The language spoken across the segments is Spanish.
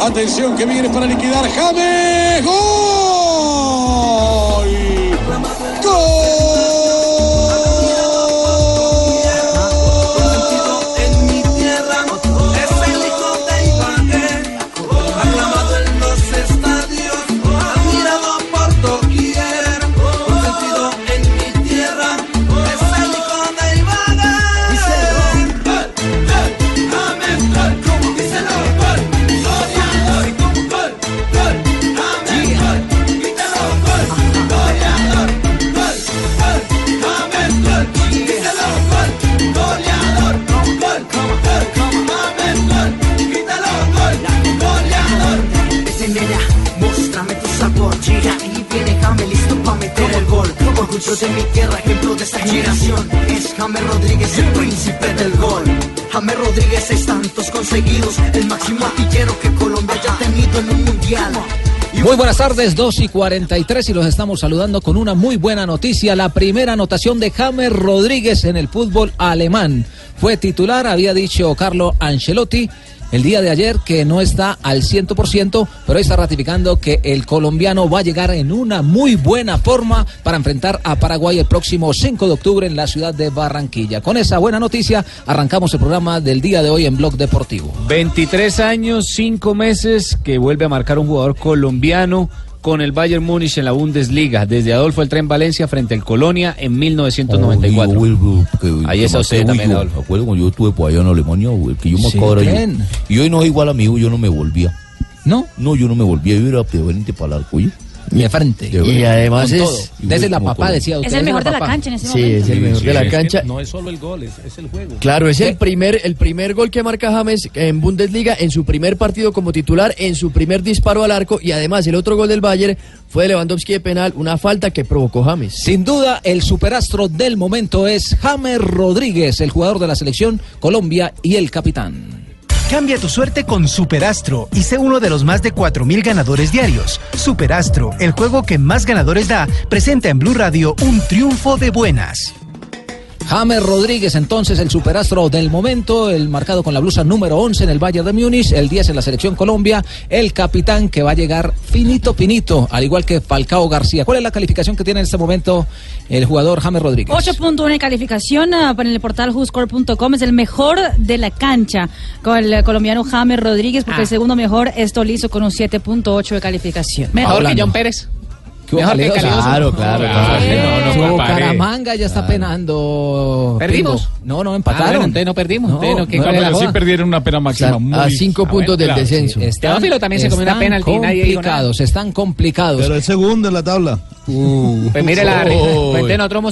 Atención que viene para liquidar James. ¡Gol! Orgullo de mi tierra, ejemplo de esta generación Es Jame Rodríguez, el príncipe del gol Jame Rodríguez, seis tantos conseguidos El máximo artillero que Colombia haya tenido en un mundial Muy buenas tardes, 2 y 43 y los estamos saludando con una muy buena noticia. La primera anotación de James Rodríguez en el fútbol alemán. Fue titular, había dicho Carlo Ancelotti el día de ayer que no está al 100%, pero está ratificando que el colombiano va a llegar en una muy buena forma para enfrentar a Paraguay el próximo 5 de octubre en la ciudad de Barranquilla. Con esa buena noticia arrancamos el programa del día de hoy en Blog Deportivo. 23 años, 5 meses que vuelve a marcar un jugador colombiano con el Bayern Múnich en la Bundesliga, desde Adolfo el Tren Valencia frente al Colonia en 1994. Ahí está usted también, Adolfo. Acuerdo cuando yo estuve por allá en Alemania, que yo me Sí. Y hoy no es igual amigo, yo no me volvía. ¿No? No, yo no me volvía, yo era de frente para el arco. De frente. De frente. Y además es- todo. desde la papá, decía usted. Es el mejor de la cancha en ese Sí, momento. es el mejor de la cancha. No es solo el gol, es, es el juego. Claro, es el primer, el primer gol que marca James en Bundesliga en su primer partido como titular, en su primer disparo al arco y además el otro gol del Bayern fue de Lewandowski de penal, una falta que provocó James. Sin duda, el superastro del momento es James Rodríguez, el jugador de la selección Colombia y el capitán. Cambia tu suerte con Superastro y sé uno de los más de 4.000 ganadores diarios. Superastro, el juego que más ganadores da, presenta en Blue Radio un triunfo de buenas. James Rodríguez, entonces el superastro del momento, el marcado con la blusa número 11 en el Bayern de Múnich, el 10 en la selección Colombia, el capitán que va a llegar finito, finito, al igual que Falcao García. ¿Cuál es la calificación que tiene en este momento el jugador James Rodríguez? 8.1 en calificación ah, en el portal whoscore.com es el mejor de la cancha con el colombiano James Rodríguez porque el segundo mejor es Tolizo con un 7.8 de calificación. Mejor Hablando. que John Pérez. ¿Qué Mejor que Calidoso? Calidoso. Claro, claro, claro. no, no. Bucaramanga ya está penando. ¿Perdimos? Pingo. No, no, Ah, empataron. bueno, entonces no perdimos. No, no, ¿qué- no, sí perdieron una pena máxima. Están a cinco puntos del descenso. Están- Teófilo también se comió una penalti complicados, están complicados. Pero el segundo en la tabla. Pues mire la Uy. pues entonces nosotros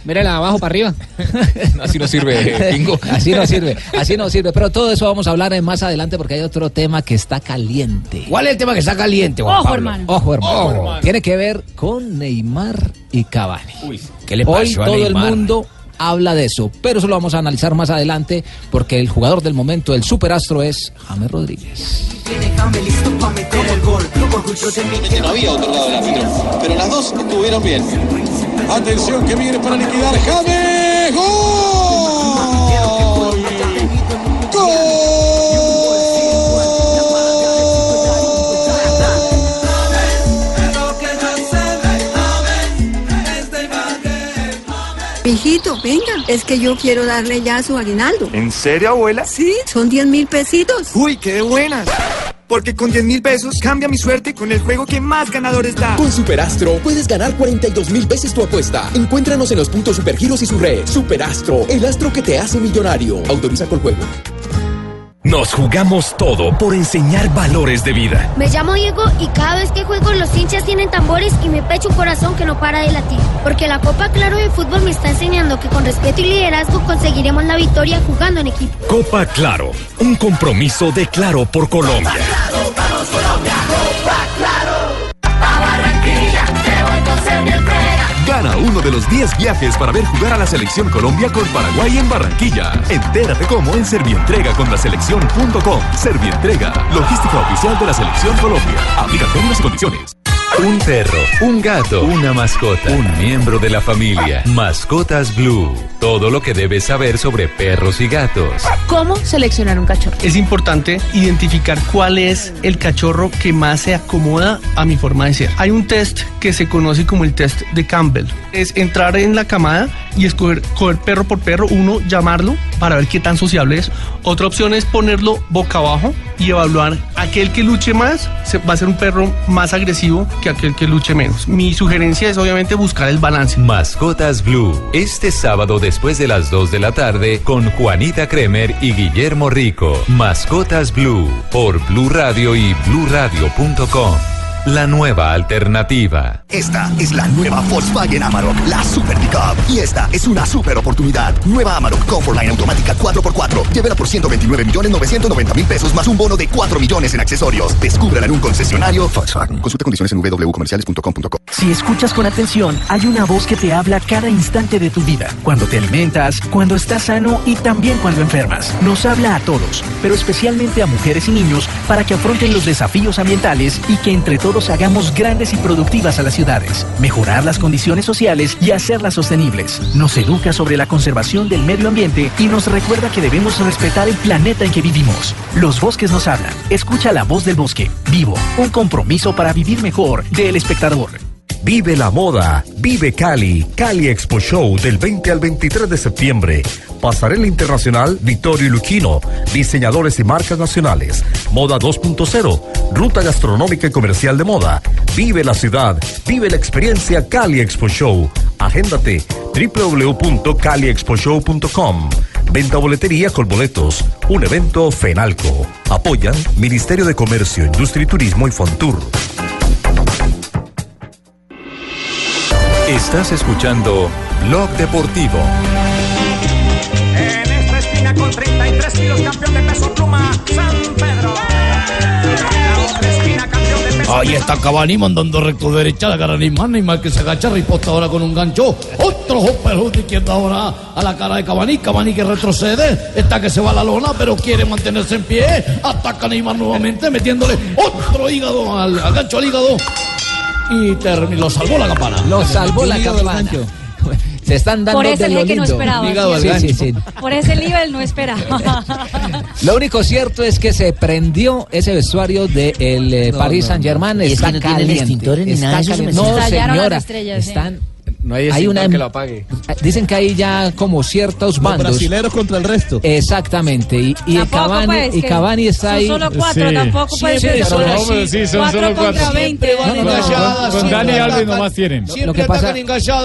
somos terceros. Mire la abajo para arriba. Así no sirve, Pingo. Así no sirve, así no sirve. Pero todo eso vamos a hablar en más adelante porque hay otro tema que está caliente. ¿Cuál es el tema que está caliente, Juan Ojo, Pablo? hermano. Ojo, hermano. Ojo, hermano. Tiene que ver con Neymar y Cavani. ¿Qué le Hoy pasó a todo el mundo habla de eso, pero eso lo vamos a analizar más adelante porque el jugador del momento, el superastro, es James Rodríguez. No había otorgado el árbitro. Pero las dos estuvieron bien. Atención que viene para liquidar James. ¡Gol! Mijito, venga. Es que yo quiero darle ya su aguinaldo. ¿En serio, abuela? Sí, son 10 mil pesitos. Uy, qué buenas. Porque con 10 mil pesos cambia mi suerte con el juego que más ganadores da. Con Superastro puedes ganar 42 mil veces tu apuesta. Encuéntranos en los puntos Supergiros y su red. Superastro, el astro que te hace millonario. Autoriza con juego. Nos jugamos todo por enseñar valores de vida. Me llamo Diego y cada vez que juego los hinchas tienen tambores y me pecho un corazón que no para de latir. Porque la Copa Claro de Fútbol me está enseñando que con respeto y liderazgo conseguiremos la victoria jugando en equipo. Copa Claro, un compromiso de Claro por Colombia. Vamos Colombia, Gana uno de los 10 viajes para ver jugar a la Selección Colombia con Paraguay en Barranquilla. Entérate cómo en Servientrega con la selección.com. Servientrega, logística oficial de la Selección Colombia. Aplica términos y condiciones. Un perro, un gato, una mascota, un miembro de la familia. Mascotas Blue. Todo lo que debes saber sobre perros y gatos. ¿Cómo seleccionar un cachorro? Es importante identificar cuál es el cachorro que más se acomoda a mi forma de ser. Hay un test que se conoce como el test de Campbell. Es entrar en la camada y escoger coger perro por perro, uno llamarlo para ver qué tan sociable es. Otra opción es ponerlo boca abajo y evaluar aquel que luche más va a ser un perro más agresivo que aquel que luche menos. Mi sugerencia es obviamente buscar el balance. Mascotas Blue. Este sábado después de las 2 de la tarde con Juanita Kremer y Guillermo Rico. Mascotas Blue por Blue Radio y bluradio.com. La nueva alternativa. Esta es la nueva Volkswagen Amarok, la Super Pickup. Y esta es una super oportunidad. Nueva Amarok Comfortline automática 4x4. Llévela por 129 millones 990 mil pesos más un bono de 4 millones en accesorios. Descúbrela en un concesionario Volkswagen. Consulta condiciones en www.comerciales.com.co. Si escuchas con atención, hay una voz que te habla cada instante de tu vida. Cuando te alimentas, cuando estás sano y también cuando enfermas. Nos habla a todos, pero especialmente a mujeres y niños para que afronten los desafíos ambientales y que entre todos hagamos grandes y productivas a las ciudades. Mejorar las condiciones sociales y hacerlas sostenibles. Nos educa sobre la conservación del medio ambiente y nos recuerda que debemos respetar el planeta en que vivimos. Los bosques nos hablan. Escucha la voz del bosque. Vivo. Un compromiso para vivir mejor. Del espectador. Vive la moda, vive Cali, Cali Expo Show del 20 al 23 de septiembre. Pasarela Internacional Vittorio Luquino, diseñadores y marcas nacionales. Moda 2.0, ruta gastronómica y comercial de moda. Vive la ciudad, vive la experiencia Cali Expo Show. Agéndate www.caliexposhow.com. Venta boletería con boletos. Un evento Fenalco. Apoyan Ministerio de Comercio, Industria y Turismo y Fontur. Estás escuchando Blog Deportivo. En esta esquina con 33 kilos, campeón de peso pluma, San Pedro. La otra esquina, campeón de peso Ahí está Cavani mandando recto derecha la cara de Neymar. Neymar que se agacha, riposta ahora con un gancho. Otro pero de izquierda ahora a la cara de Cavani. Cavani que retrocede. Está que se va a la lona, pero quiere mantenerse en pie. Ataca Neymar nuevamente, metiéndole otro hígado al, al gancho al hígado. Y lo salvó la campana. Lo salvó la campana. Se están dando Por ese de lo que no esperaba. Sí, sí, sí. Por ese nivel no esperaba. Lo único cierto es que se prendió ese vestuario del de No, Paris no, Saint Germain. no. Y es Está que no tienen caliente. extintores ni está nada caliente. No, Estallaron las señora. estrellas, sí. Están. No hay Hay una que em- lo apague. Dicen que hay ya como ciertos Los bandos. brasileros contra el resto. Exactamente. Y, y Tampoco, Cavani, pues, y Cavani está son ahí. solo cuatro, Sí. tampoco puede ser son solo. Sí, son cuatro solo contra cuatro. 20. van No, Con siempre Dani. Alves nomás tienen. Siempre Lo que pasa-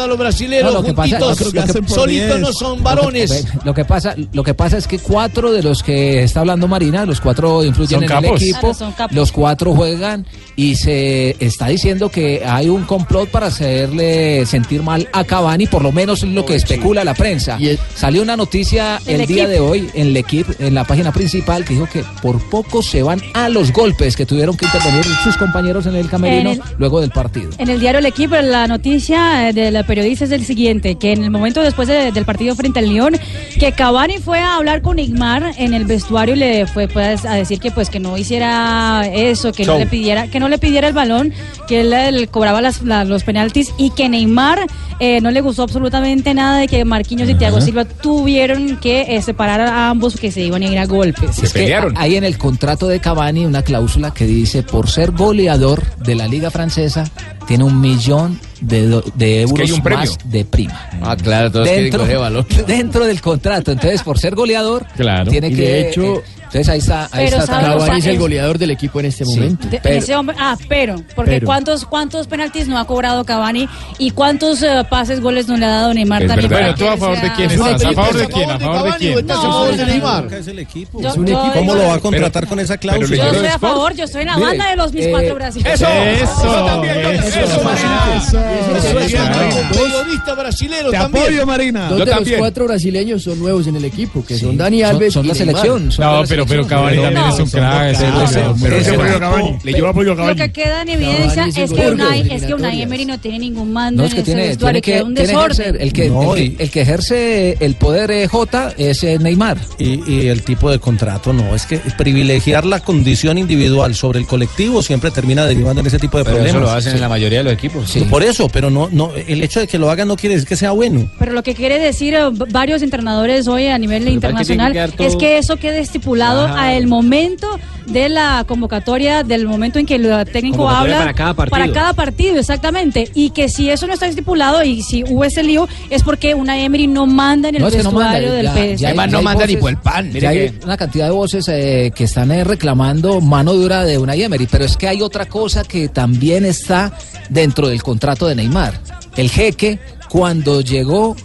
los brasileños No, lo que pasa- juntitos. lo que- lo que- solitos no son varones. Lo que pasa, lo que pasa es que cuatro de los que está hablando Marina, los cuatro influyen Son en capos. el equipo, Claro, son capos. los cuatro juegan y se está diciendo que hay un complot para hacerle sentir mal a Cavani, por lo menos es lo que especula la prensa. Salió una noticia El el, día de hoy en el equipo, en la página principal, que dijo que por poco se van a los golpes que tuvieron que intervenir sus compañeros en el camerino En el- luego del partido. En el diario El Equipo, la noticia eh, de la periodista es el siguiente, que en el momento después de- del partido frente al León, que Cavani fue a hablar con Neymar en el vestuario y le fue pues, a decir que pues que no hiciera eso, que no le pidiera, que no le pidiera el balón, que él, él cobraba las- la- los penaltis y que Neymar eh, no le gustó absolutamente nada de que Marquinhos y Thiago Silva tuvieron que eh, separar a ambos que se iban a ir a golpes. Es que hay en el contrato de Cavani una cláusula que dice por ser goleador de la liga francesa tiene un millón de, do- de Es que euros hay un premio. más de prima. Ah, claro, dentro, coger valor. dentro del contrato. Entonces, por ser goleador, Claro. tiene Y que. de hecho, eh, entonces ahí está. Ahí Pero está ¿sabe también. Cavani es el es- goleador del equipo en este Sí. momento. De- Pero- ese hombre- ah, pero, porque Pero. ¿cuántos, ¿cuántos penaltis no ha cobrado Cavani y cuántos eh, pases, goles no le ha dado Neymar Es también? Bueno, ¿tú a favor de quién Es estás? ¿A favor de quién? ¿A favor de quién? No, no, Neymar? Yo- Es un equipo. ¿Cómo lo va a contratar con esa Pero Yo estoy a favor, yo estoy en la Mire, banda de los mis eh, cuatro brasileños. Eso, Eso, también, eso, eso, Marina. Eso es brasilero Te también. apoyo, Marina. Dos de los cuatro brasileños son nuevos en el equipo, que son Dani Alves son y la Neymar. selección. No, la pero, pero. Cavani también No, es un crack. apoyo Cavani. Le llevo apoyo a Lo Cavani. que queda en evidencia Cavani es que Unai, es que. Unai Emery no tiene ningún mando No, es que en tiene, vestuario, tiene que un desorden. el que, No, el, y- que, el que ejerce el poder J es eh, Neymar. Y, y el tipo de contrato no, es que privilegiar la condición individual sobre el colectivo siempre termina derivando en ese tipo de Pero problemas. eso lo hacen Sí. en la mayoría de los equipos. Sí. Por eso, pero no, no, el hecho de que lo hagan no quiere decir que sea bueno. Pero lo que quiere decir eh, varios entrenadores hoy a nivel Pero internacional es que eso quede estipulado Ajá. a el momento de la convocatoria, del momento en que el técnico habla para cada partido. para cada partido, exactamente. Y que si eso no está estipulado y si hubo ese lío es porque una Emery no manda en el No, es que no vestuario manda, del ya- PSG. ya no ya hay manda ni por el pan. Ya hay que- una cantidad de voces eh, que están eh, reclamando mano dura de una Emery, pero es que hay otra cosa que también está dentro del contrato de Neymar. El jeque, cuando llegó,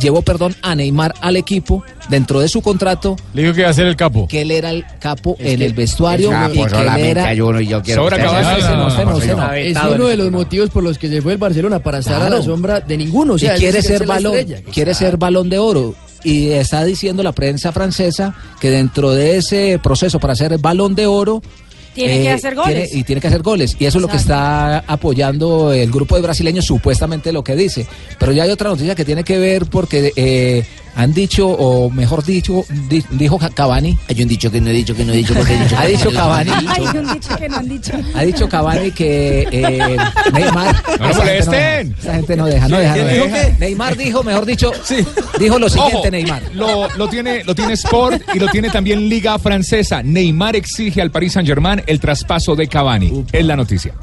llevó, perdón, a Neymar al equipo, dentro de su contrato, Le dijo que iba a ser el capo. que él era el capo en que el vestuario es y que él era... uno y yo quiero. Es uno de los motivos por los que se fue el Barcelona para estar a la sombra de ninguno. O y sea, quiere ser balón, estrella. quiere ser balón de oro. Y está diciendo la prensa francesa que dentro de ese proceso para ser balón de oro Tiene que hacer goles. tiene- y tiene que hacer goles. Y eso es lo que está apoyando el grupo de brasileños, supuestamente lo que dice. Pero ya hay otra noticia que tiene que ver porque eh, han dicho, o mejor dicho, di- dijo Cavani. Hay un dicho que no he dicho, que no he dicho, porque he dicho Ha dicho Cavani. Hay un dicho que no han dicho. Ha dicho Cavani que eh, Neymar. No lo molesten. Esa gente no deja, no deja. no ¿Dijo deja. Neymar dijo, mejor dicho, dijo lo siguiente, Ojo, Neymar. Lo, lo tiene, lo tiene Sport y lo tiene también Liga Francesa. Neymar exige al Paris Saint Germain el traspaso de Cavani. Es la noticia.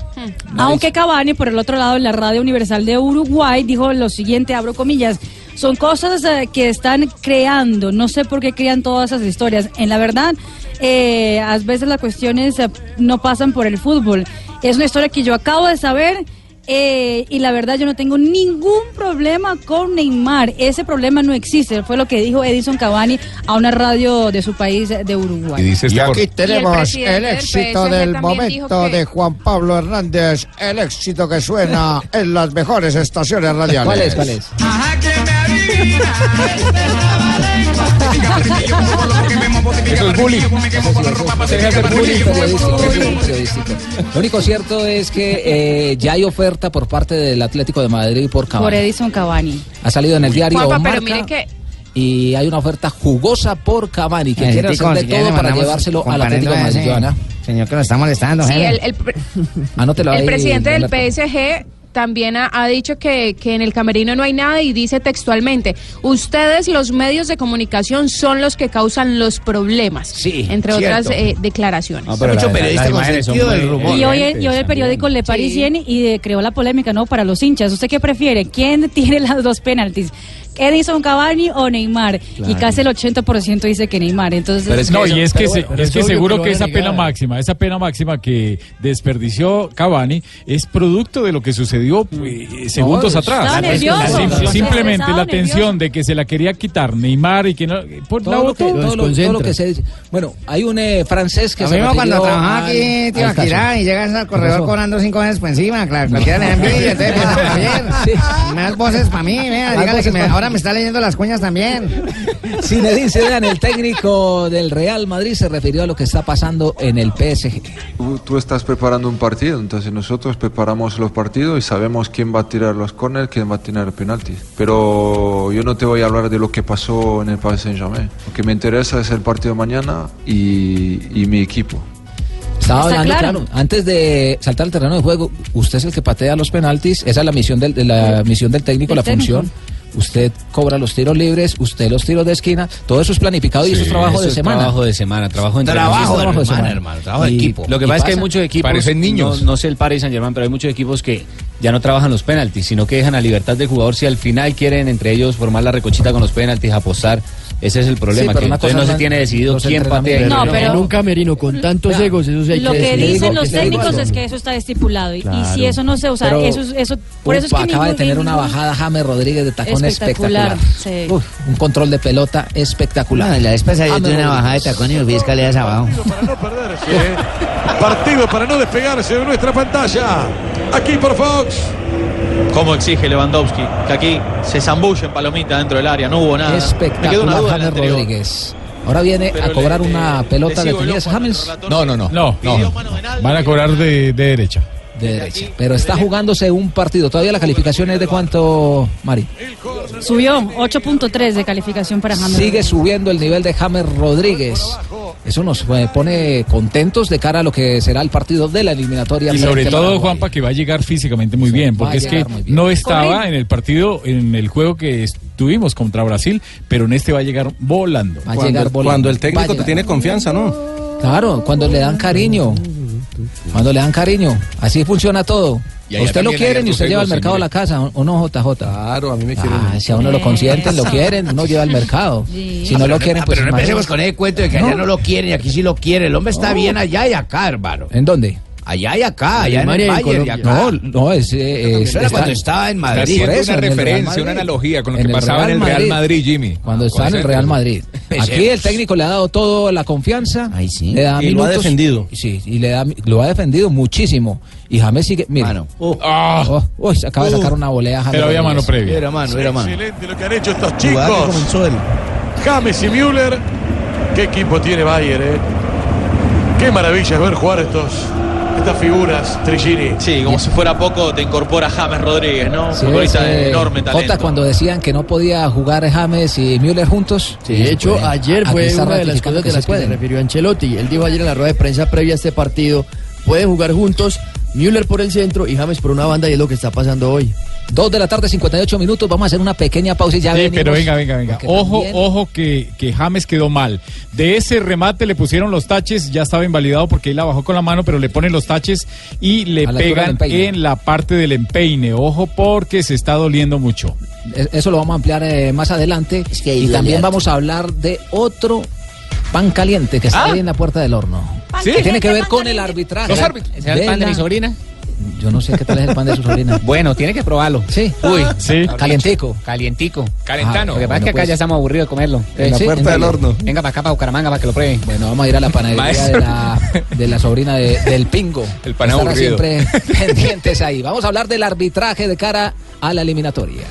Aunque Cavani, por el otro lado, en la Radio Universal de Uruguay, dijo lo siguiente, abro comillas, son cosas eh, que están creando, no sé por qué crean todas esas historias. En la verdad, eh, a veces las cuestiones eh, no pasan por el fútbol. Es una historia que yo acabo de saber eh, y la verdad yo no tengo ningún problema con Neymar. Ese problema no existe, fue lo que dijo Edison Cavani a una radio de su país, de Uruguay. Y dice este aquí tenemos el éxito del momento que- de Juan Pablo Hernández, el éxito que suena en las mejores estaciones radiales. ¿Cuál es? ¿Cuál es? Eso es bullying. Lo único cierto es que eh, ya hay oferta por parte del Atlético de Madrid por Por Cavani. Edison Cavani. Ha salido en el diario Juanpa, pero Marca mire que y hay una oferta jugosa por Cavani que quiere hacer de todo para llevárselo al Atlético de Madrid. Señor que lo está molestando, sí, el, el anótelo el ahí, presidente del. PSG también ha, ha dicho que, que en el camerino no hay nada y dice textualmente, ustedes los medios de comunicación son los que causan los problemas, Sí, entre cierto. otras eh, declaraciones. No, pero Mucho periodista con sentido del rumor. Y hoy, y hoy el periódico Le Parisien y eh, creó la polémica, ¿no? Para los hinchas. ¿Usted qué prefiere? ¿Quién tiene las dos penaltis? ¿Edison Cavani o Neymar? Y casi el 80% dice que Neymar. Entonces, no, y es que, pero se- bueno, pero es es que seguro que a esa pena máxima, esa pena máxima que desperdició Cavani es producto de lo que sucedió pues, segundos No, atrás. nervioso. Simplemente la tensión nervioso. de que se la quería quitar Neymar y que no por la todo lo, que, todo, lo, todo lo que se dice. Bueno, hay un eh, francés que Lo se mismo cuando trabajaba al- aquí, Tibaquirá, caso. y llegas al ¿Qué corredor cobrando cinco veces por encima, claro, cualquiera le envidia, entonces pues, me das voces para mí, vea, Más dígale que me- ahora. Me está leyendo las cuñas también. Zinedine Zidane, el técnico del Real Madrid, se refirió a lo que está pasando en el PSG. Tú, tú estás preparando un partido, entonces nosotros preparamos los partidos y sabemos quién va a tirar los corners, quién va a tirar penaltis. Pero yo no te voy a hablar de lo que pasó en el Paris Saint-Germain. Lo que me interesa es el partido mañana y, y mi equipo. Estaba Está hablando, claro. claro, antes de saltar al terreno de juego, usted es el que patea los penaltis, esa es la misión del, de la misión del técnico, la técnico. función. Usted cobra los tiros libres, usted los tiros de esquina, todo eso es planificado y eso es trabajo Eso de es semana. trabajo de semana, trabajo en Trabajo, trabajo de semana. hermano, trabajo de equipo. Lo que pasa es que hay muchos equipos, Parecen niños. No, no sé el Paris Saint Germain, pero hay muchos equipos que ya no trabajan los penaltis, sino que dejan a libertad del jugador si al final quieren entre ellos formar la recochita con los penaltis, apostar. Ese es el problema, que entonces no se tiene decidido quién patea. No, Pero pero- en un camerino con tantos egos, eso sí hay Lo que dicen los técnicos es que eso está estipulado. Y- si eso no se usa, Pero, eso, es- eso, por eso es que acaba de ningún- tener una bajada James Rodríguez de tacón espectacular. Espectacular, sí. Uf, un control de pelota espectacular. No, la pasada yo tuve una bajada de tacón y fui escaleras abajo. Partido para no despegarse de nuestra pantalla. Aquí por Fox. Como exige Lewandowski, que aquí se zambulle en palomita dentro del área, no hubo nada. Me quedó una Espectacular duda James. Rodríguez. Ahora viene Pero a cobrar le- una le- pelota le de James. No, no, no. No, no. Van a cobrar de, de derecha. De derecha. Pero está jugándose un partido. Todavía la calificación es de cuánto, Mari. Subió 8.3 de calificación para James. Sigue subiendo el nivel de James Rodríguez. Eso nos pone contentos de cara a lo que será el partido de la eliminatoria. Y sobre todo. Juanpa, que va a llegar físicamente muy bien, porque es que no estaba en el partido, en el juego que estuvimos contra Brasil, pero en este va a llegar volando. Va a llegar volando. Cuando el técnico te tiene confianza, ¿no? Claro, cuando le dan cariño. Cuando le dan cariño. Así funciona todo. Y A usted lo quieren y usted lleva al mercado a la casa, ¿o no, JJ? Claro, a mí me quieren. si a uno lo consienten, lo quieren, uno lleva al mercado. Si no lo quieren, pues Pero no empecemos imagínate. con ese cuento de que allá no lo quieren y aquí sí lo quieren. El hombre está No. bien allá y acá, hermano. ¿En dónde? Allá y acá, allá en Alemania el Bayern y Colombia. acá. No, no, es, eh, es- Eso era cuando estaba en Madrid. Está eso, una en referencia, una analogía con lo En que el pasaba en el Real Madrid. Madrid, Jimmy. Cuando está en el Real Madrid. Aquí el técnico le ha dado todo la confianza. Le da Y lo ha minutos. defendido. Sí, y le da, lo ha defendido muchísimo. Y James sigue. Mira. Oh, uy, se acaba de sacar una volea. James Pero había mano previa. Era mano, era mano. Excelente lo que han hecho estos chicos. comenzó él. James y Müller. ¿Qué equipo tiene Bayern, eh? Qué maravilla es ver jugar estos, estas figuras, Trigini. Sí, como si fuera poco, te incorpora James Rodríguez, ¿no? Sí, Futbolista sí. de enorme talento. Jota, cuando decían que no podía jugar James y Müller juntos. De hecho, ayer fue una de las cosas de se las que se refirió Ancelotti. Él dijo ayer en la rueda de prensa previa a este partido, pueden jugar juntos, Müller por el centro y James por una banda y es lo que está pasando hoy. Dos de la tarde, 58 minutos. Vamos a hacer una pequeña pausa y ya Sí, venimos. pero venga, venga, venga. Ojo, también- ojo que, que James quedó mal. De ese remate le pusieron los taches, ya estaba invalidado porque él la bajó con la mano, pero le ponen los taches y le pegan en la parte del empeine. Ojo porque se está doliendo mucho. Es- Eso lo vamos a ampliar eh, más adelante. que y también vamos a hablar de otro pan caliente que está Ah. ahí en la puerta del horno. ¿Sí? Que tiene que ver con el arbitraje. Los árbitros. ¿Ese es el pan de mi sobrina? Yo no sé qué tal es el pan de su sobrina. Bueno, tiene que probarlo. Sí. Uy, Sí. Calientico. Calientico. Calentano. Lo que pasa es que acá pues. ya estamos aburridos de comerlo. En la Sí, puerta del venga. horno. Venga para acá, para Bucaramanga, para que lo pruebe. Bueno, vamos a ir a la panadería de la, de la sobrina de- del Pingo. El pan aburrido. siempre pendientes ahí. Vamos a hablar del arbitraje de cara a la eliminatoria.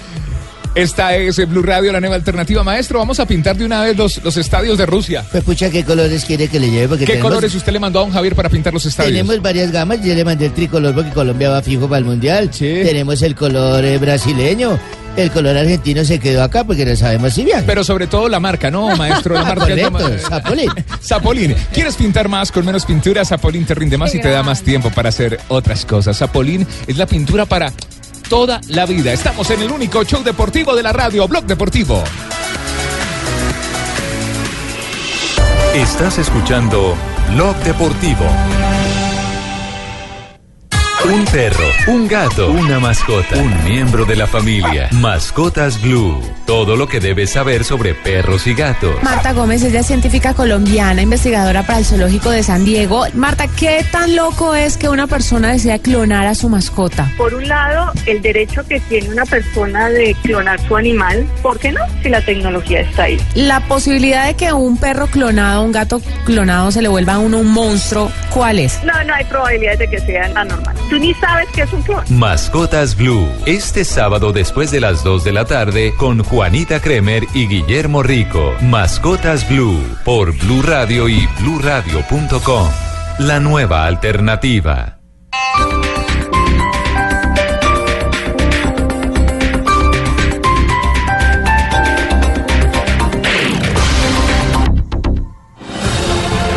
Esta es Blue Radio, la nueva alternativa. Maestro, vamos a pintar de una vez los, los estadios de Rusia. Pues pucha, ¿qué colores quiere que le lleve? Porque ¿Qué tenemos- colores usted le mandó a don Javier para pintar los estadios? Tenemos varias gamas, yo le mandé el tricolor porque Colombia va fijo para el Mundial. Tenemos el color eh, brasileño, el color argentino se quedó acá porque no sabemos si viaja. Pero sobre todo la marca, ¿no, maestro? La marca Zapolín. Zapolín. ¿Quieres pintar más con menos pintura? Zapolín te rinde más y te da más tiempo para hacer otras cosas. Zapolín es la pintura para toda la vida. Estamos en el único show deportivo de la radio, Blog Deportivo. Estás escuchando Blog Deportivo. Un perro, un gato, una mascota, un miembro de la familia. Mascotas Blue. Todo lo que debes saber sobre perros y gatos. Marta Gómez, ella es científica colombiana, investigadora para el Zoológico de San Diego. Marta, ¿qué tan loco es que una persona desea clonar a su mascota? Por un lado, el derecho que tiene una persona de clonar su animal, ¿por qué no? Si la tecnología está ahí. La posibilidad de que un perro clonado, un gato clonado se le vuelva a uno un monstruo, ¿cuál es? No, no hay probabilidades de que sea anormal. Tú ni sabes que es un. Mascotas Blue. Este sábado después de las 2 de la tarde con Juanita Kremer y Guillermo Rico. Mascotas Blue por Blue Radio y bluradio.com. La nueva alternativa.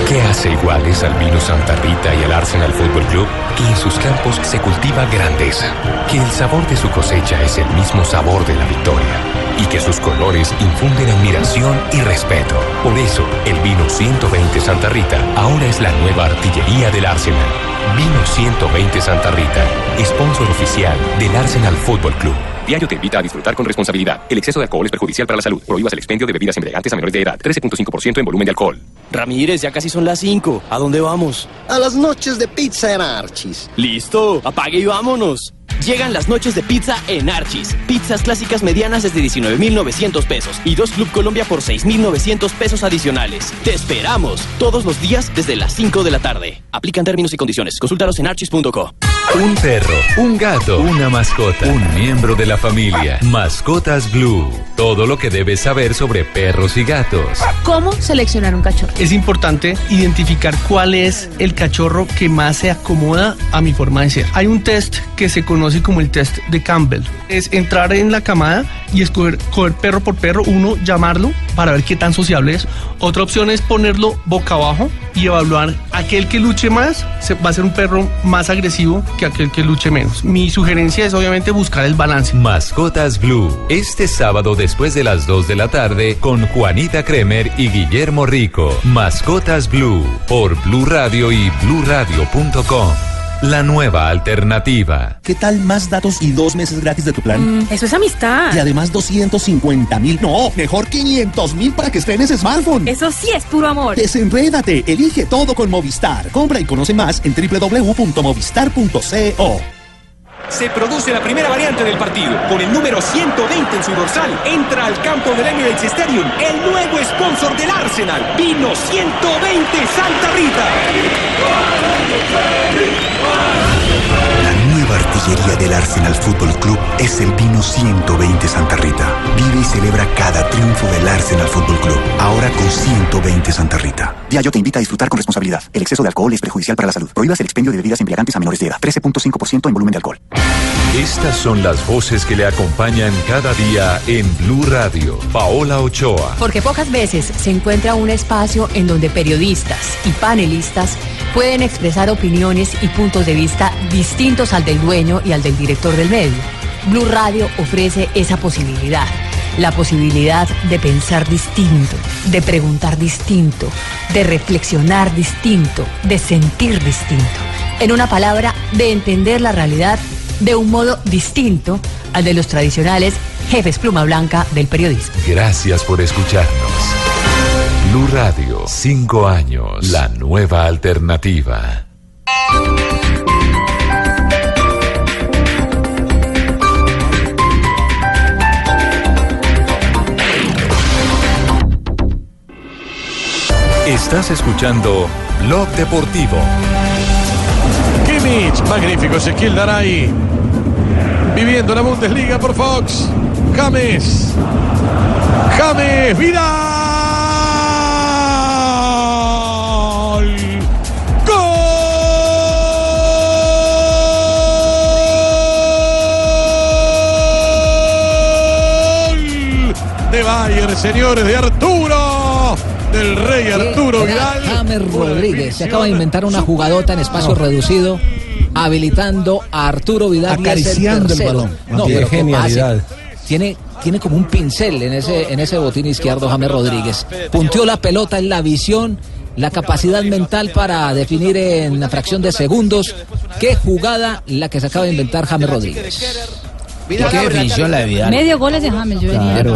¿Qué hace hace iguales al vino Santa Rita y al Arsenal Fútbol Club, que en sus campos se cultiva grandeza, que el sabor de su cosecha es el mismo sabor de la victoria y que sus colores infunden admiración y respeto. Por eso, el vino 120 Santa Rita ahora es la nueva artillería del Arsenal. Vino 120 Santa Rita, sponsor oficial del Arsenal Fútbol Club. Diario te invita a disfrutar con responsabilidad. El exceso de alcohol es perjudicial para la salud. Prohíbas el expendio de bebidas embriagantes a menores de edad. 13.5% en volumen de alcohol. Ramírez, ya casi son las 5. ¿A dónde vamos? A las noches de pizza en Archis. Listo, apague y vámonos. Llegan las noches de pizza en Archis. Pizzas clásicas medianas desde 19,900 pesos y dos Club Colombia por 6,900 pesos adicionales. Te esperamos todos los días desde las 5 de la tarde. Aplican términos y condiciones. Consultaros en archis.co. Un perro, un gato, una mascota, un miembro de la familia. Mascotas Blue. Todo lo que debes saber sobre perros y gatos. ¿Cómo seleccionar un cachorro? Es importante identificar cuál es el cachorro que más se acomoda a mi forma de ser. Hay un test que se conoce como el test de Campbell. Es entrar en la camada y escoger coger perro por perro, uno llamarlo para ver qué tan sociable es. Otra opción es ponerlo boca abajo y evaluar aquel que luche más va a ser un perro más agresivo que aquel que luche menos. Mi sugerencia es obviamente buscar el balance. Mascotas Blue. Este sábado después de las 2 de la tarde con Juanita Kremer y Guillermo Rico. Mascotas Blue por Blue Radio y bluradio.com. La nueva alternativa. ¿Qué tal más datos y dos meses gratis de tu plan? eso es amistad. Y además 250 mil, no, mejor 500 mil para que estrenes smartphone. Eso sí es puro amor. Desenrédate, elige todo con Movistar. Compra y conoce más en www.movistar.co. Se produce la primera variante del partido. Con el número 120 en su dorsal, entra al campo del Emirates Stadium el nuevo sponsor del Arsenal. Vino 120 Santa Rita. Artillería del Arsenal Fútbol Club es el vino 120 Santa Rita. Vive y celebra cada triunfo del Arsenal Fútbol Club. Ahora con 120 Santa Rita. Diallo te invita a disfrutar con responsabilidad. El exceso de alcohol es perjudicial para la salud. Prohíbas el expendio de bebidas embriagantes a menores de edad. 13.5% en volumen de alcohol. Estas son las voces que le acompañan cada día en Blue Radio. Paola Ochoa. Porque pocas veces se encuentra un espacio en donde periodistas y panelistas pueden expresar opiniones y puntos de vista distintos al del dueño y al del director del medio. Blue Radio ofrece esa posibilidad. La posibilidad de pensar distinto, de preguntar distinto, de reflexionar distinto, de sentir distinto. En una palabra, de entender la realidad de un modo distinto al de los tradicionales jefes pluma blanca del periodismo. Gracias por escucharnos. Blue Radio, cinco años. La nueva alternativa. Estás escuchando Blog Deportivo. Kimmich, magnífico Ezequiel Daray. Viviendo la Bundesliga por Fox. James. James, Vidal. Gol de Bayern, señores, de Arturo. Del rey Arturo Vidal. James Rodríguez se acaba de inventar una jugadota en espacio reducido, habilitando a Arturo Vidal. Acariciando el tercero. balón. No, Qué pero ¿qué genialidad. pasa? Tiene, tiene como un pincel en ese, en ese botín izquierdo James Rodríguez. Punteó la pelota en la visión, la capacidad mental para definir en la fracción de segundos qué jugada la que se acaba de inventar James Rodríguez. Qué definición la de Vidal. Medio goles de James, yo diría. Claro.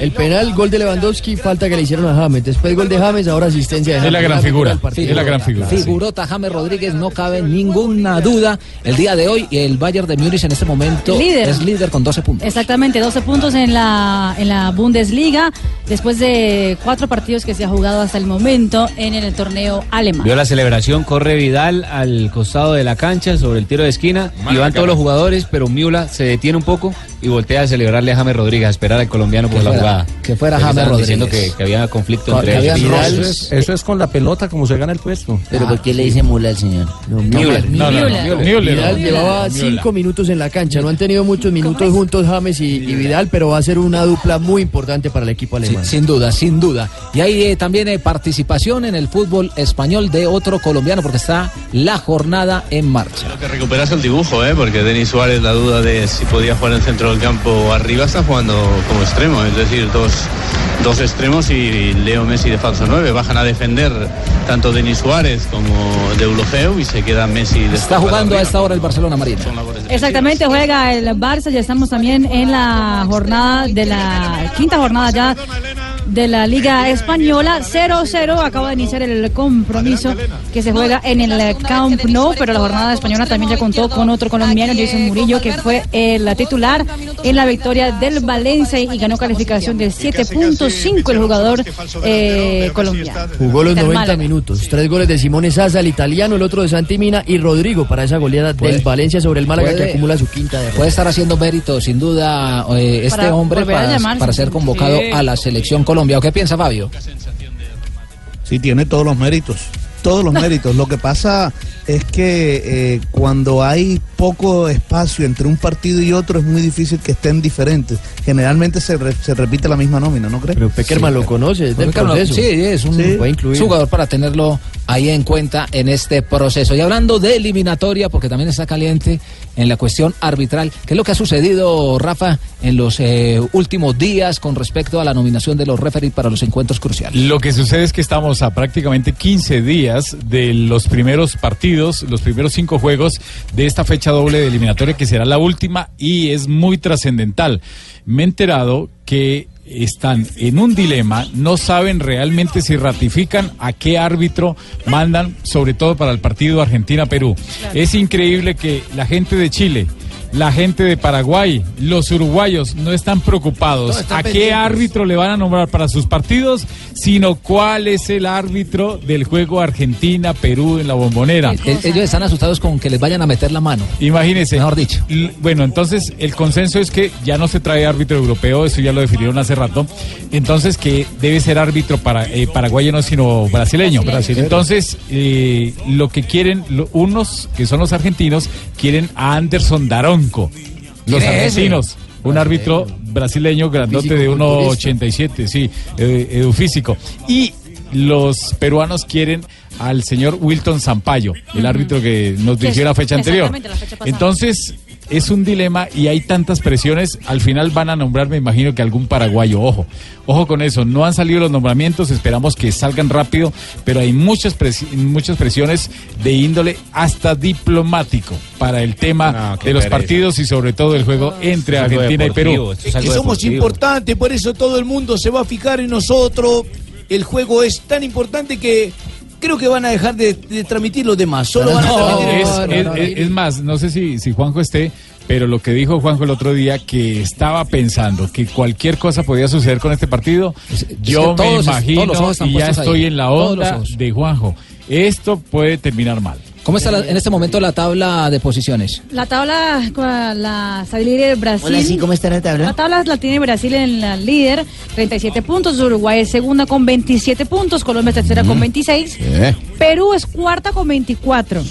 El penal, gol de Lewandowski, falta que le hicieron a James. Después gol de James, ahora asistencia de Es James. la gran figura. Es la gran figura. Figurota James Rodríguez, no cabe ninguna duda. El día de hoy, el Bayern de Múnich en este momento Líder. es líder con 12 puntos. Exactamente, 12 puntos en la, en la Bundesliga, después de cuatro partidos que se ha jugado hasta el momento en el torneo alemán. Vio la celebración, corre Vidal al costado de la cancha sobre el tiro de esquina y van todos los jugadores, pero Miula se detiene un poco y voltea a celebrarle a James Rodríguez, a esperar al colombiano por la fuera- que fuera James Rodríguez. diciendo que, que había conflicto entre ellos. Eso es, eso es con la pelota como se gana el puesto. ¿Pero por qué le dice mula al señor? Müller. No, no, no, Müller. Vidal llevaba cinco minutos en la cancha. No han tenido muchos minutos juntos James y, y Vidal, pero va a ser una dupla muy importante para el equipo alemán. Sin duda, sin duda. Y hay eh, también eh, participación en el fútbol español de otro colombiano porque está la jornada en marcha. Que recuperas el dibujo, ¿eh? porque Denis Suárez, la duda de si podía jugar en el centro del campo o arriba, está jugando como extremo, es decir, dos, dos extremos y Leo Messi de falso 9. Bajan a defender tanto Denis Suárez como Deulofeu y se queda Messi de Está jugando a esta hora el Barcelona Marina. Exactamente, juega el Barça, ya estamos también en la jornada de la quinta jornada ya de la Liga Española, 0-0, acaba de iniciar el compromiso que se juega en el Camp Nou, pero la jornada española también ya contó con otro colombiano, Jason Murillo, que fue el titular en la victoria del Valencia y ganó calificación de 7.5 el jugador eh, colombiano. Jugó los Del 90 Málaga. minutos. Tres goles de Simone Sasa, el italiano, el otro de Santi Mina y Rodrigo para esa goleada del Valencia sobre el Málaga que acumula su quinta derrota. Puede estar haciendo mérito, sin duda, eh, este Para hombre para, ser convocado Sí. a la selección Colombia. ¿O qué piensa Fabio? Sí, tiene todos los méritos. Todos los méritos. Lo que pasa es que eh, cuando hay poco espacio entre un partido y otro es muy difícil que estén diferentes. Generalmente se, re- se repite la misma nómina, ¿no crees? Pero Peckerman lo conoce, es del proceso. Sí, es un Sí. Jugador para tenerlo ahí en cuenta en este proceso. Y hablando de eliminatoria, porque también está caliente en la cuestión arbitral, ¿qué es lo que ha sucedido, Rafa, en los eh, últimos días con respecto a la nominación de los referees para los encuentros cruciales? Lo que sucede es que estamos a prácticamente 15 días de los primeros partidos, los primeros cinco juegos de esta fecha doble de eliminatoria que será la última y es muy trascendental. Me he enterado que están en un dilema, no saben realmente si ratifican a qué árbitro mandan, sobre todo para el partido Argentina-Perú. Es increíble que la gente de Chile, la gente de Paraguay, los uruguayos no están preocupados están a qué árbitro le van a nombrar para sus partidos, sino cuál es el árbitro del juego Argentina-Perú en la bombonera. Ellos están asustados con que les vayan a meter la mano. Imagínese. Mejor dicho. L- Bueno, entonces el consenso es que ya no se trae árbitro europeo, eso ya lo definieron hace rato. Entonces que debe ser árbitro para eh, paraguayo no sino brasileño. Brasileño. Entonces eh, lo que quieren lo- unos que son los argentinos quieren a Anderson Los argentinos. Un árbitro brasileño grandote de 1.87, sí, eh, edufísico. Y los peruanos quieren al señor Wilton Sampaio, el árbitro que nos dirigió la fecha anterior. la fecha pasada. Entonces, es un dilema y hay tantas presiones. Al final van a nombrar, me imagino que algún paraguayo. Ojo, ojo con eso. No han salido los nombramientos, esperamos que salgan rápido, pero hay muchas, presi- muchas presiones de índole hasta diplomático para el tema No, de los pereza. partidos y sobre todo el juego entre Argentina y deportivo, Perú. es que somos importantes, por eso todo el mundo se va a fijar en nosotros. El juego es tan importante que creo que van a dejar de, de transmitir los demás. Solo van a transmitir es, más, no sé si, si Juanjo esté, pero lo que dijo Juanjo el otro día, que estaba pensando que cualquier cosa podía suceder con este partido, yo que me todos- imagino y ya ahí. estoy en la onda de Juanjo. Esto puede terminar mal. ¿Cómo está la- en este momento la tabla de posiciones? La tabla, la está líder Brasil. Hola, sí, ¿cómo está la tabla? La tabla la tiene Brasil en la líder, 37 puntos. Uruguay es segunda con 27 puntos. Colombia es tercera con 26. Perú es cuarta con 24.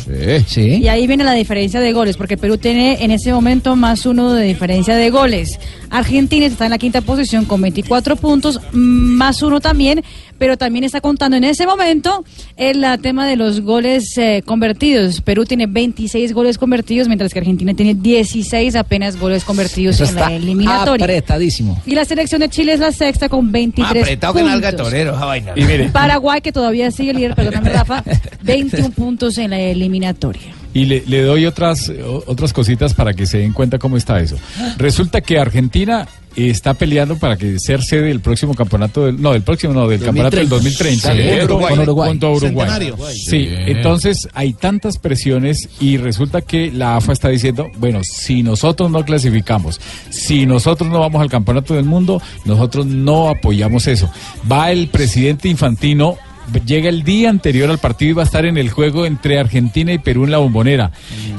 Sí. Y ahí viene la diferencia de goles, porque Perú tiene en ese momento más uno de diferencia de goles. Argentina está en la quinta posición con 24 puntos, mm, más uno también, pero también está contando en ese momento el tema de los goles eh, convertidos. Perú tiene 26 goles convertidos, mientras que Argentina tiene 16 apenas goles convertidos Eso en está la eliminatoria. apretadísimo. Y la selección de Chile es la sexta con 23 Apretado que puntos. nalga torero, esa vaina. Y mire, Paraguay, que todavía sigue líder, perdóname Rafa, 21 puntos en la eliminatoria. Y le, le doy otras, otras cositas para que se den cuenta cómo está eso. Resulta que Argentina está peleando para que ser sede del próximo campeonato, del, no, del próximo, no, del campeonato del 2030. Sí, Uruguay. con Uruguay. Junto a Uruguay. Centenario. Sí, Sí. entonces hay tantas presiones y resulta que la AFA está diciendo, bueno, si nosotros no clasificamos, si nosotros no vamos al campeonato del mundo, nosotros no apoyamos eso. Va el presidente Infantino llega el día anterior al partido y va a estar en el juego entre Argentina y Perú en la bombonera.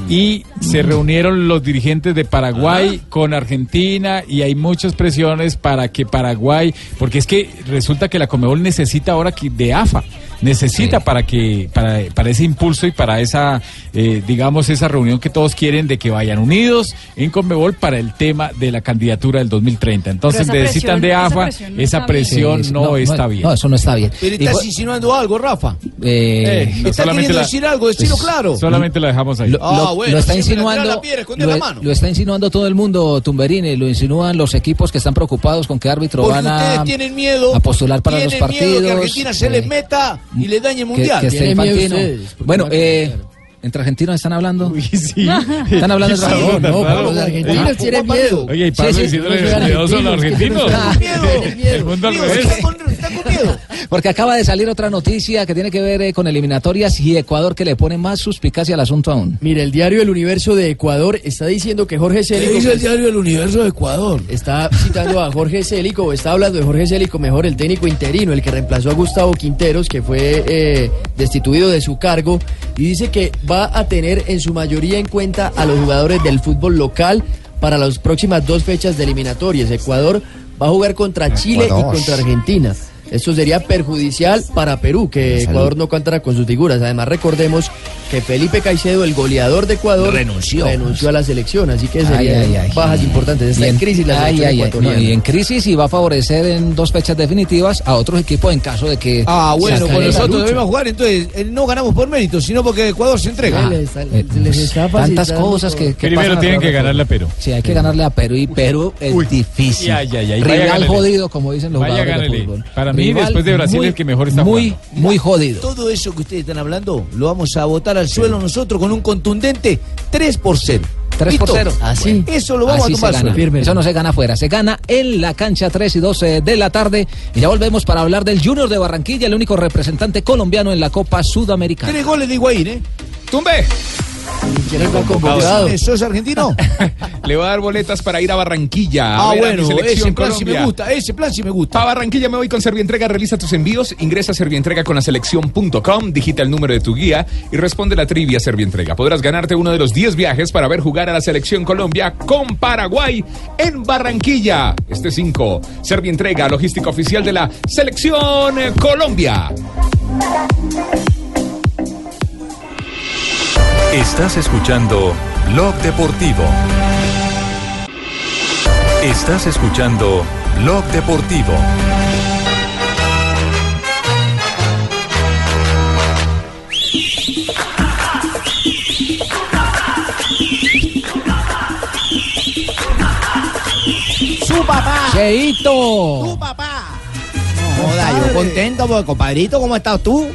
Y se reunieron los dirigentes de Paraguay con Argentina y hay muchas presiones para que Paraguay, porque es que resulta que la Comebol necesita ahora que- de AFA. Necesita para que para, para ese impulso y para esa eh, digamos esa reunión que todos quieren de que vayan unidos en Conmebol para el tema de la candidatura del 2030. Entonces necesitan presión- de esa AFA, presión no esa presión no, no, está bien. no, eso no está bien. Pero estás insinuando algo, Rafa. Eh, no, está solamente queriendo la- decir algo, decirlo pues, claro. Solamente la dejamos ahí. Lo, Ah, lo- bueno, lo está insinuando, la piedra, lo, la mano. lo está insinuando todo el mundo, Tumberini, lo insinúan los equipos que están preocupados con qué árbitro Porque van a, ustedes tienen miedo a postular para los tienen miedo partidos. que Argentina se eh, les meta y le dañe el que, mundial. que miedo Infantino. ustedes, Bueno, eh, entre argentinos están hablando. sí. Están hablando Sí, entre sí, argentinos. no, Los argentinos tienen miedo. Oye, y Pablo Sí, sí, diciéndole a los argentino, argentinos. que El mundo al revés. Miedo. Porque acaba de salir otra noticia que tiene que ver eh, con eliminatorias y Ecuador que le pone más suspicacia al asunto aún. Mire, el diario El Universo de Ecuador está diciendo que Jorge Célico... ¿Qué dice el diario El Universo de Ecuador? Está citando a Jorge Célico, o está hablando de Jorge Célico, mejor el técnico interino, el que reemplazó a Gustavo Quinteros, que fue eh, destituido de su cargo, y dice que va a tener en su mayoría en cuenta a los jugadores del fútbol local para las próximas dos fechas de eliminatorias. Ecuador va a jugar contra Chile y contra Argentina. Esto sería perjudicial para Perú, que Ecuador no contará con sus figuras. Además, recordemos que Felipe Caicedo, el goleador de Ecuador, Renunció. renunció a la selección. Así que serían ay, ay. bajas importantes. Está Y en crisis la selección ecuatoriana. no, y en crisis y va a favorecer en dos fechas definitivas a otros equipos en caso de que. Ah, bueno, pues la nosotros debemos jugar, entonces eh, no ganamos por mérito, sino porque Ecuador se entrega. Ah, Les eh, les está tantas facilitando cosas que, que Primero tienen que ganarle a. Perú. Sí, hay que ganarle a Perú y Perú es Uy. difícil. Ay, ay, ay, vaya, Rival jodido, como dicen los jugadores de fútbol. Para mí, Rival después de Brasil, muy- el que mejor está Muy, jugando. muy jodido. Todo eso que ustedes están hablando lo vamos a botar al suelo nosotros con un contundente 3 por 0. 3 por ¿Listo? 0. Así. Eso lo vamos Así a se tomar gana. al suelo. Eso no se gana afuera, se gana en la cancha 3 y 12 de la tarde. Y ya volvemos para hablar del Junior de Barranquilla, el único representante colombiano en la Copa Sudamericana. Tres goles de Higuaín, ¿eh? ¡Tumbe! ¿Quién está convocado? ¿Sos argentino? Le voy a dar boletas para ir a Barranquilla. a Ah, ver a mi bueno, selección ese plan sí me gusta, ese plan sí me gusta. Para Barranquilla me voy con Servientrega, realiza tus envíos, ingresa a Servientrega con la selección.com, digita el número de tu guía y responde la trivia Servientrega. Podrás ganarte uno de los 10 viajes para ver jugar a la selección Colombia con Paraguay en Barranquilla. Este 5, Servientrega, logística oficial de la selección Colombia. Estás escuchando Blog Deportivo. Estás escuchando Blog Deportivo. ¡Su papá! Cheito. ¡Su papá! No, joda, yo contento porque, compadrito, ¿cómo estás tú?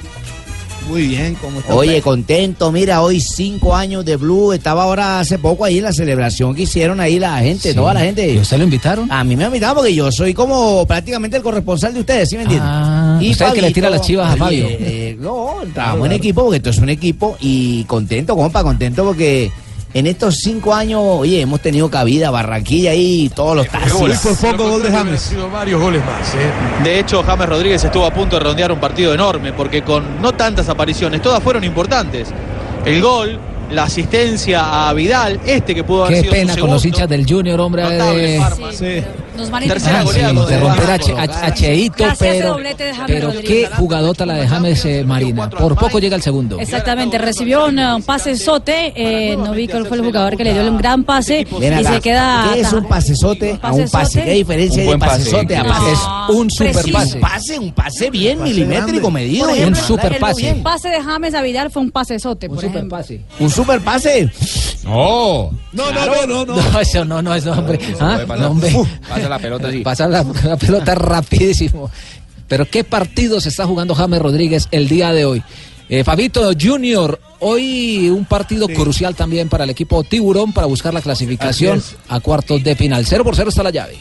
Muy bien, ¿cómo está Oye, usted? contento, mira, hoy cinco años de Blue. Estaba ahora hace poco ahí en la celebración que hicieron ahí la gente, toda la gente. ¿Y usted lo invitaron? A mí me invitaron porque yo soy como prácticamente el corresponsal de ustedes, ¿sí me entienden? Ah, usted es que le tira las chivas a oye, Fabio. eh, no, trabajamos en equipo porque esto es un equipo y contento, compa, contento porque en estos cinco años, oye, hemos tenido cabida, Barranquilla y todos los taxis. Muy por poco gol de James. sido varios goles más, ¿eh? De hecho, James Rodríguez estuvo a punto de redondear un partido enorme, porque con no tantas apariciones, todas fueron importantes. El gol, la asistencia a Vidal, este que pudo haber Qué sido pena su con los hinchas del Junior, hombre. Notable, de- Farman. Nos van a Tercera Ah, sí, con interromper a, Cheito, pero, de qué jugadota la de James eh, Marina. Por poco llega el segundo. Exactamente, recibió un, uh, pase sote, eh, no vi cuál fue el jugador que le dio un gran pase Ven y se queda... ¿Qué es un pasesote a un pase? ¿Qué diferencia hay de pasesote a pase? Es un super pase. Un pase, un pase bien milimétrico, medido. Ejemplo, un super pase. El pase de James a Vidal fue un pasesote, Un por super ejemplo. pase. Un super pase. No. No, no, no, no, no. No, eso no, no, eso, hombre. Ah, no, hombre. Pasa la pelota así. Pasa la, la pelota rapidísimo. Pero qué partido se está jugando James Rodríguez el día de hoy. Eh, Fabito Junior, hoy un partido crucial también para el equipo Tiburón para buscar la clasificación a cuartos de final. 0 por 0 está la llave.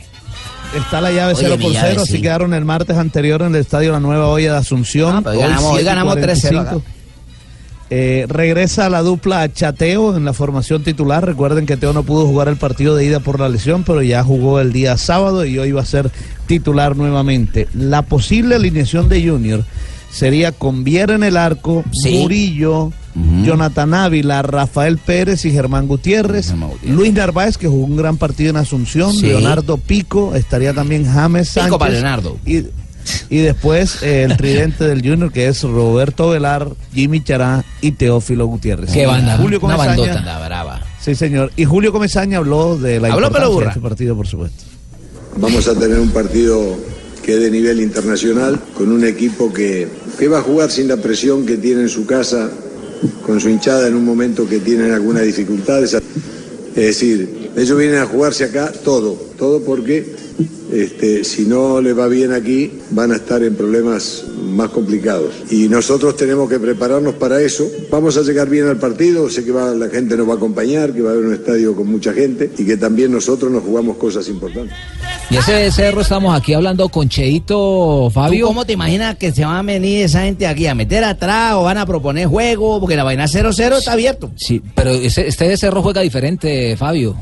Está la llave Oye, 0 mi por llave, 0, sí. así quedaron el martes anterior en el estadio La Nueva Olla de Asunción. Ah, hoy ganamos- hoy 7 y ganamos 3-0 acá. 45. Eh, regresa la dupla Chateo en la formación titular. Recuerden que Teo no pudo jugar el partido de ida por la lesión, pero ya jugó el día sábado y hoy va a ser titular nuevamente. La posible alineación de Junior sería con Viera en el arco, Murillo, Jonathan Ávila, Rafael Pérez y Germán Gutiérrez, Luis Narváez, que jugó un gran partido en Asunción, Sí. Leonardo Pico, estaría también James Pico Sánchez. para Leonardo. Y, y después eh, el tridente del Junior, que es Roberto Velar, Jimmy Chará y Teófilo Gutiérrez. Qué banda, Julio una Comesaña- bandota. La brava. Sí, señor. Y Julio Comesaña habló de la Habló, importancia de este partido, por supuesto. Vamos a tener un partido que es de nivel internacional, con un equipo que, que va a jugar sin la presión que tiene en su casa, con su hinchada en un momento que tienen algunas dificultades. Es decir, ellos vienen a jugarse acá todo, todo porque este, si no les va bien aquí, van a estar en problemas más complicados. Y nosotros tenemos que prepararnos para eso. Vamos a llegar bien al partido, sé que va- la gente nos va a acompañar, que va a haber un estadio con mucha gente y que también nosotros nos jugamos cosas importantes. Y ese cerro estamos aquí hablando con Cheito, Fabio. ¿Tú cómo te imaginas que se van a venir esa gente aquí a meter atrás o van a proponer juego? Porque la vaina 0-0 está abierto. Sí, pero ese, este cerro juega diferente, Fabio.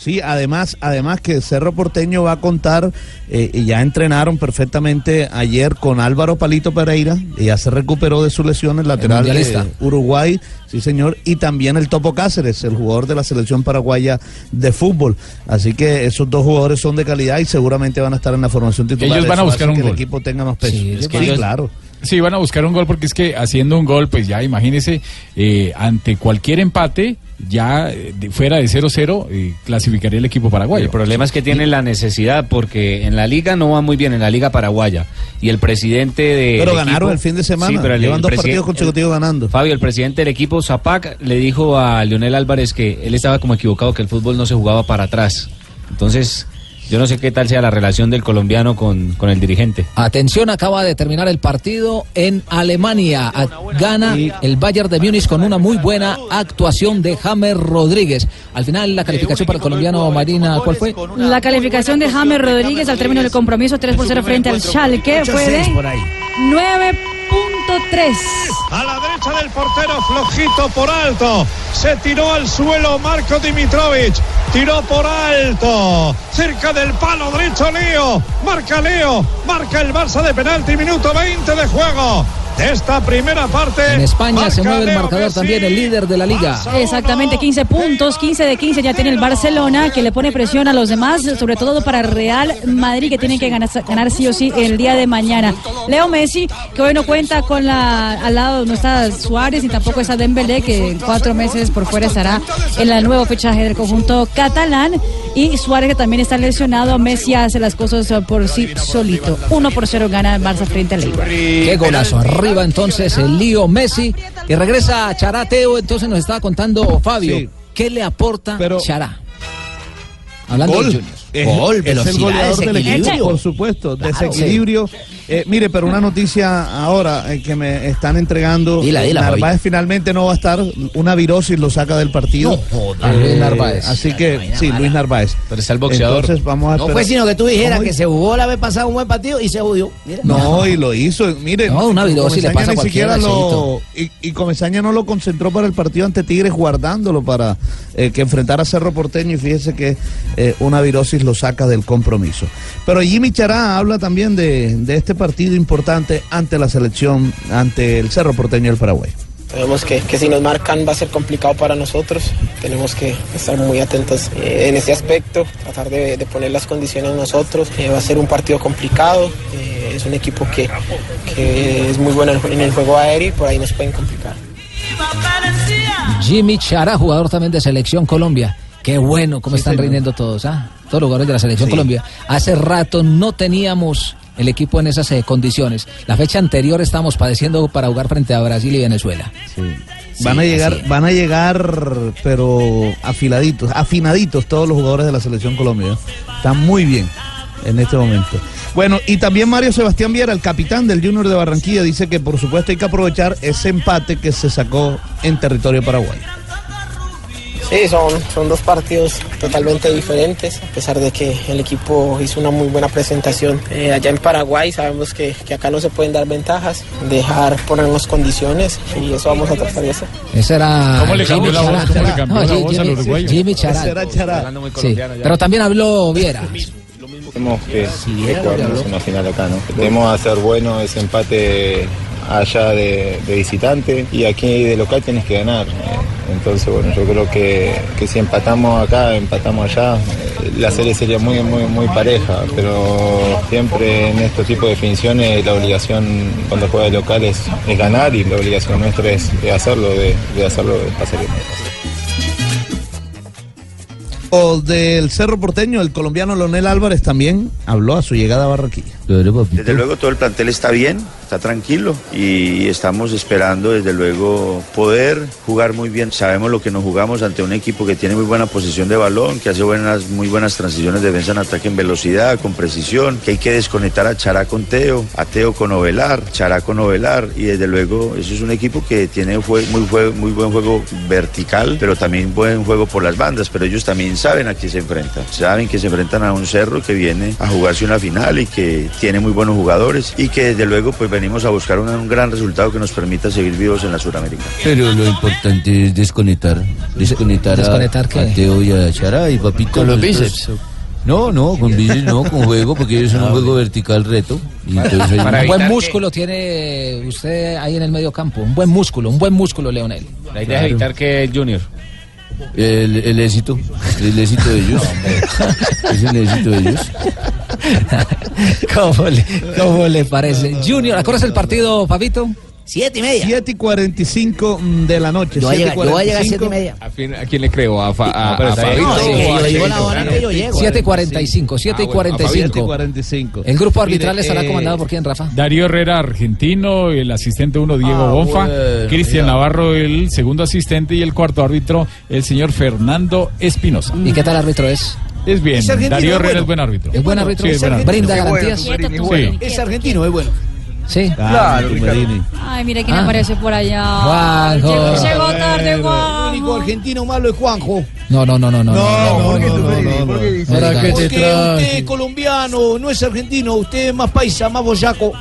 Sí, además, además que Cerro Porteño va a contar, eh, y ya entrenaron perfectamente ayer con Álvaro Palito Pereira, y ya se recuperó de su lesión el lateral de mundialista. Uruguay, sí señor, y también el Topo Cáceres, el jugador de la selección paraguaya de fútbol. Así que esos dos jugadores son de calidad y seguramente van a estar en la formación titular. Ellos van a buscar un que gol. el equipo tenga más peso. Sí, es que Sí, ellos- claro. Sí, van a buscar un gol porque es que haciendo un gol, pues ya imagínese, eh, ante cualquier empate, ya eh, de- fuera de 0-0, eh, clasificaría el equipo paraguayo. El problema es que tienen la necesidad porque en la liga no va muy bien, en la liga paraguaya. Y el presidente de. Pero ganaron el fin de semana, llevan dos partidos consecutivos ganando. Fabio, el presidente del equipo, Zapac, le dijo a Leonel Álvarez que él estaba como equivocado, que el fútbol no se jugaba para atrás. Entonces, yo no sé qué tal sea la relación del colombiano con, con el dirigente. Atención, acaba de terminar el partido en Alemania. Gana el Bayern de Múnich con una muy buena actuación de James Rodríguez. Al final, la calificación para el colombiano Marina, ¿cuál fue? La calificación de James Rodríguez al término del compromiso 3 por 0 frente al Schalke fue de 9.3. A la derecha del portero, flojito por alto. Se tiró al suelo Marco Dimitrovic. Tiró por alto. Cerca del palo derecho Leo. Marca Leo. Marca el Barça de penalti. Minuto 20 de juego. De esta primera parte. En España se mueve el marcador Messi. también, el líder de la liga. Exactamente, 15 puntos, 15 de 15 ya tiene el Barcelona, que le pone presión a los demás, sobre todo para Real Madrid, que tienen que ganar, ganar sí o sí el día de mañana. Leo Messi, que hoy no cuenta con la, al lado no está Suárez ni tampoco está Dembélé, que en cuatro meses por fuera estará en el nuevo fichaje del conjunto catalán. Y Suárez, que también está lesionado, Messi hace las cosas por sí solito. 1 por 0 gana el Barça frente al Eibar. Qué golazo. Arriba entonces el lío Messi. Y regresa Charateo. Entonces nos estaba contando Fabio. Sí. ¿Qué le aporta Chará? Hablando Gol. de Junior. Es, Gol, es el goleador del equipo, por supuesto. Claro, desequilibrio. Eh, mire, pero una noticia ahora eh, que me están entregando. Dila, dila, Narváez Fabi. finalmente no va a estar. Una virosis lo saca del partido. No joda. Eh, Luis Narváez. Así que, sí, Luis Narváez. Pero está el boxeador. Entonces vamos a No fue sino que tú dijeras ¿Cómo que se jugó la vez pasada un buen partido y se. Mira. No, y lo hizo. Mire, No, una virosis le pasa a ni cualquiera, siquiera lo y, y Comesaña no lo concentró para el partido ante Tigres guardándolo para eh, que enfrentara a Cerro Porteño y fíjese que eh, una virosis lo saca del compromiso. Pero Jimmy Chará habla también de, de este partido importante ante la selección, ante el Cerro Porteño del Paraguay. Sabemos que, que si nos marcan va a ser complicado para nosotros. Tenemos que estar muy atentos eh, en ese aspecto, tratar de, de poner las condiciones nosotros. Eh, va a ser un partido complicado. eh, es un equipo que, que es muy bueno en el- en el juego aéreo y por ahí nos pueden complicar. Jimmy Chará, jugador también de Selección Colombia. Qué bueno cómo están rindiendo todos, ¿ah? Todos los jugadores de la Selección Sí. Colombia. Hace rato no teníamos el equipo en esas eh, condiciones. La fecha anterior estábamos padeciendo para jugar frente a Brasil y Venezuela. Van a Sí, llegar, van a llegar, pero afiladitos, afinaditos todos los jugadores de la selección Colombia. Están muy bien en este momento. Bueno, y también Mario Sebastián Viera, el capitán del Junior de Barranquilla, dice que por supuesto hay que aprovechar ese empate que se sacó en territorio paraguayo. Sí, son, son dos partidos totalmente diferentes, a pesar de que el equipo hizo una muy buena presentación eh, allá en Paraguay. Sabemos que, que acá no se pueden dar ventajas, dejar ponernos condiciones y eso vamos a tratar de hacer. Ese era. ¿Cómo le Jimmy cambió la voz? Chará. ¿Cómo le cambió No, la Jimmy- voz al uruguayo? Jimmy Chará. Sí, pero también habló Viera. Tenemos que jugarnos habló. una final acá, ¿no? Debemos hacer bueno ese empate allá de, de visitante y aquí de local tienes que ganar. Entonces, bueno, yo creo que, que si empatamos acá, empatamos allá, la serie sería muy, muy, muy pareja, pero siempre en este tipo de definiciones la obligación cuando juega de local es, es ganar y la obligación nuestra es, de hacerlo, de, de hacerlo, de pasar O del Cerro Porteño, el colombiano Leonel Álvarez también habló a su llegada a Barranquilla. Desde luego todo el plantel está bien, está tranquilo y estamos esperando desde luego poder jugar muy bien. Sabemos lo que nos jugamos ante un equipo que tiene muy buena posición de balón, que hace buenas, muy buenas transiciones de defensa en ataque en velocidad, con precisión, que hay que desconectar a Chará con Teo, a Teo con Ovelar, Chará con Ovelar y desde luego eso es un equipo que tiene muy, muy buen juego vertical, pero también buen juego por las bandas, pero ellos también saben a qué se enfrentan, saben que se enfrentan a un cerro que viene a jugarse una final y que tiene muy buenos jugadores y que desde luego pues venimos a buscar un, un gran resultado que nos permita seguir vivos en la Sudamérica. Pero lo importante es desconectar. Desconectar, a- ¿Desconectar qué? a, Teo y a Chara y papito. ¿Con los nosotros- bíceps? No, no, con bíceps no, con juego, porque ellos son un juego vertical reto. Y entonces hay- un buen músculo tiene usted ahí en el medio campo. Un buen músculo, un buen músculo, Leonel. La idea es evitar que el Junior. El, el éxito, el éxito de ellos. es el éxito de ellos. ¿Cómo le, cómo le parece? Junior, ¿acuerdas el partido, Fabito? Siete y media. 7 y 45 de la noche. Yo voy a siete llegar- yo voy a llegar a 45. siete y media. ¿A, fin- a quién le creo? ¿A, Fa- a, No, pero a está bien. Fabito No, sí, o a yo digo la Cheito? hora que yo llego. 7:45, 7:45. 45. El grupo arbitral Mire, estará eh, comandado por quién, Rafa? Darío Herrera, argentino, el asistente uno, Diego Ah, Bonfa, bueno, Cristian ya. Navarro, el segundo asistente, y el cuarto árbitro, el señor Fernando Espinosa. ¿Y qué tal árbitro es? Es bien, Darío es Herrera es buen árbitro. ¿Es buen árbitro? ¿Brinda garantías? Es argentino, es bueno. Sí. Claro, Tumberini. Ay, mire quién Ah. aparece por allá. Juanjo. Llegó, llegó tarde, El Juan. único argentino malo es Juanjo. No, no, no, no, no. No, no, no, no, no, no. ¿Para qué te Porque usted es colombiano, no es argentino, usted es más paisa, más boyaco.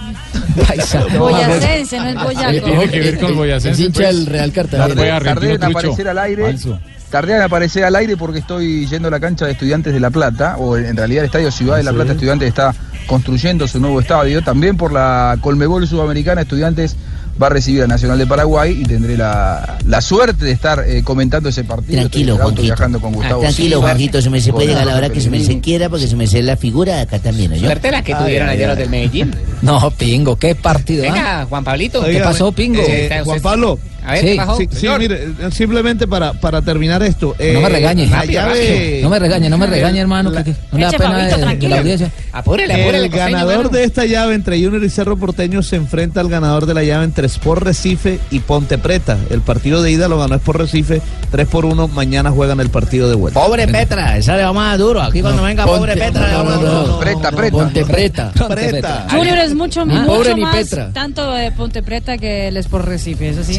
Boyacense, no es boyaco. ¿Qué tiene que ver con Boyacense? Es hincha pues? del Real Cartagena. Tardé en aparecer al aire. Falso. Tardé en aparecer al aire porque estoy yendo a la cancha de Estudiantes de La Plata, o en realidad el Estadio Ciudad de La Plata Estudiantes está construyendo su nuevo estadio. También por la Colmebol Sudamericana Estudiantes va a recibir a Nacional de Paraguay y tendré la, la suerte de estar eh, comentando ese partido. Tranquilo, Juanquito. viajando con Gustavo Tranquilo, Silva, Juanquito, se me se puede llegar a la hora que se me se quiera porque se me se la figura acá también, ¿no? Suerte la que Ay, tuvieron ay, ayer ay. los del Medellín. No, Pingo, qué partido. ¿ah? Venga, Juan Pablito. ¿Qué pasó, Pingo? Eh, Juan Pablo. A ver, sí, ¿qué pasó? sí, mire, eh, simplemente para, para terminar esto. eh, no me regañe. La llave, No me regañe, no me regañe, hermano. que no le da pena Pablito, de- de, la audiencia. Apúrele, apúrele. el costeño, ganador de esta llave entre Junior y Cerro Porteño se enfrenta al ganador de la llave entre Sport Recife y Ponte Preta. El partido de ida lo ganó Sport Recife 3 por 1. Mañana juegan el partido de vuelta. Pobre Petra, esa le va más duro. Aquí cuando venga pobre Petra le va más duro. Preta, preta. Ponte preta. Preta. Junior es mucho, Ah, mucho pobre ni más Petra. tanto de Ponte Preta que el Sport Recife. Eso sí,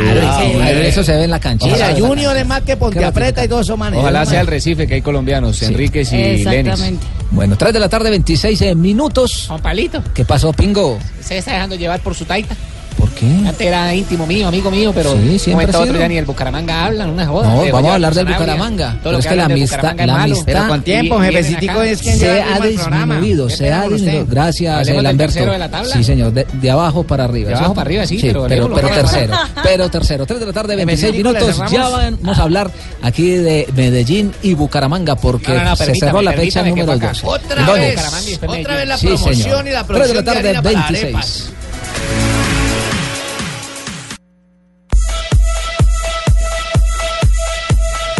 claro, eso se ve en la cancha. Mira, Eso Junior es más que Ponte Apreta y todos esos manes. Ojalá sea el. Recife, que hay colombianos, Enríquez y Lenis. Exactamente. Bueno, 3 de la tarde, 26 minutos. Juan Pablito, ¿Qué pasó, Pingo? se está dejando llevar por su taita. ¿Por qué? Antes era íntimo mío, amigo mío, pero Sí, siempre momento otro ya ni el Bucaramanga hablan, una joda. No, vamos a hablar del. Bucaramanga. Todo Pero es que la amistad, la amistad Pero con tiempo, jefecitico, es quien se ha disminuido, ¿Qué se ha disminuido. Gracias, Lamberto. Sí, señor, de, abajo para arriba. De abajo para arriba, sí, pero pero, tercero. Pero tercero, 3 de la tarde, 26 Jefecitico, le minutos. Ya vamos a hablar aquí de Medellín y Bucaramanga porque se cerró la fecha número fue 2. acá. Otra vez, otra vez la promoción y la 3 de la tarde, harina para 26.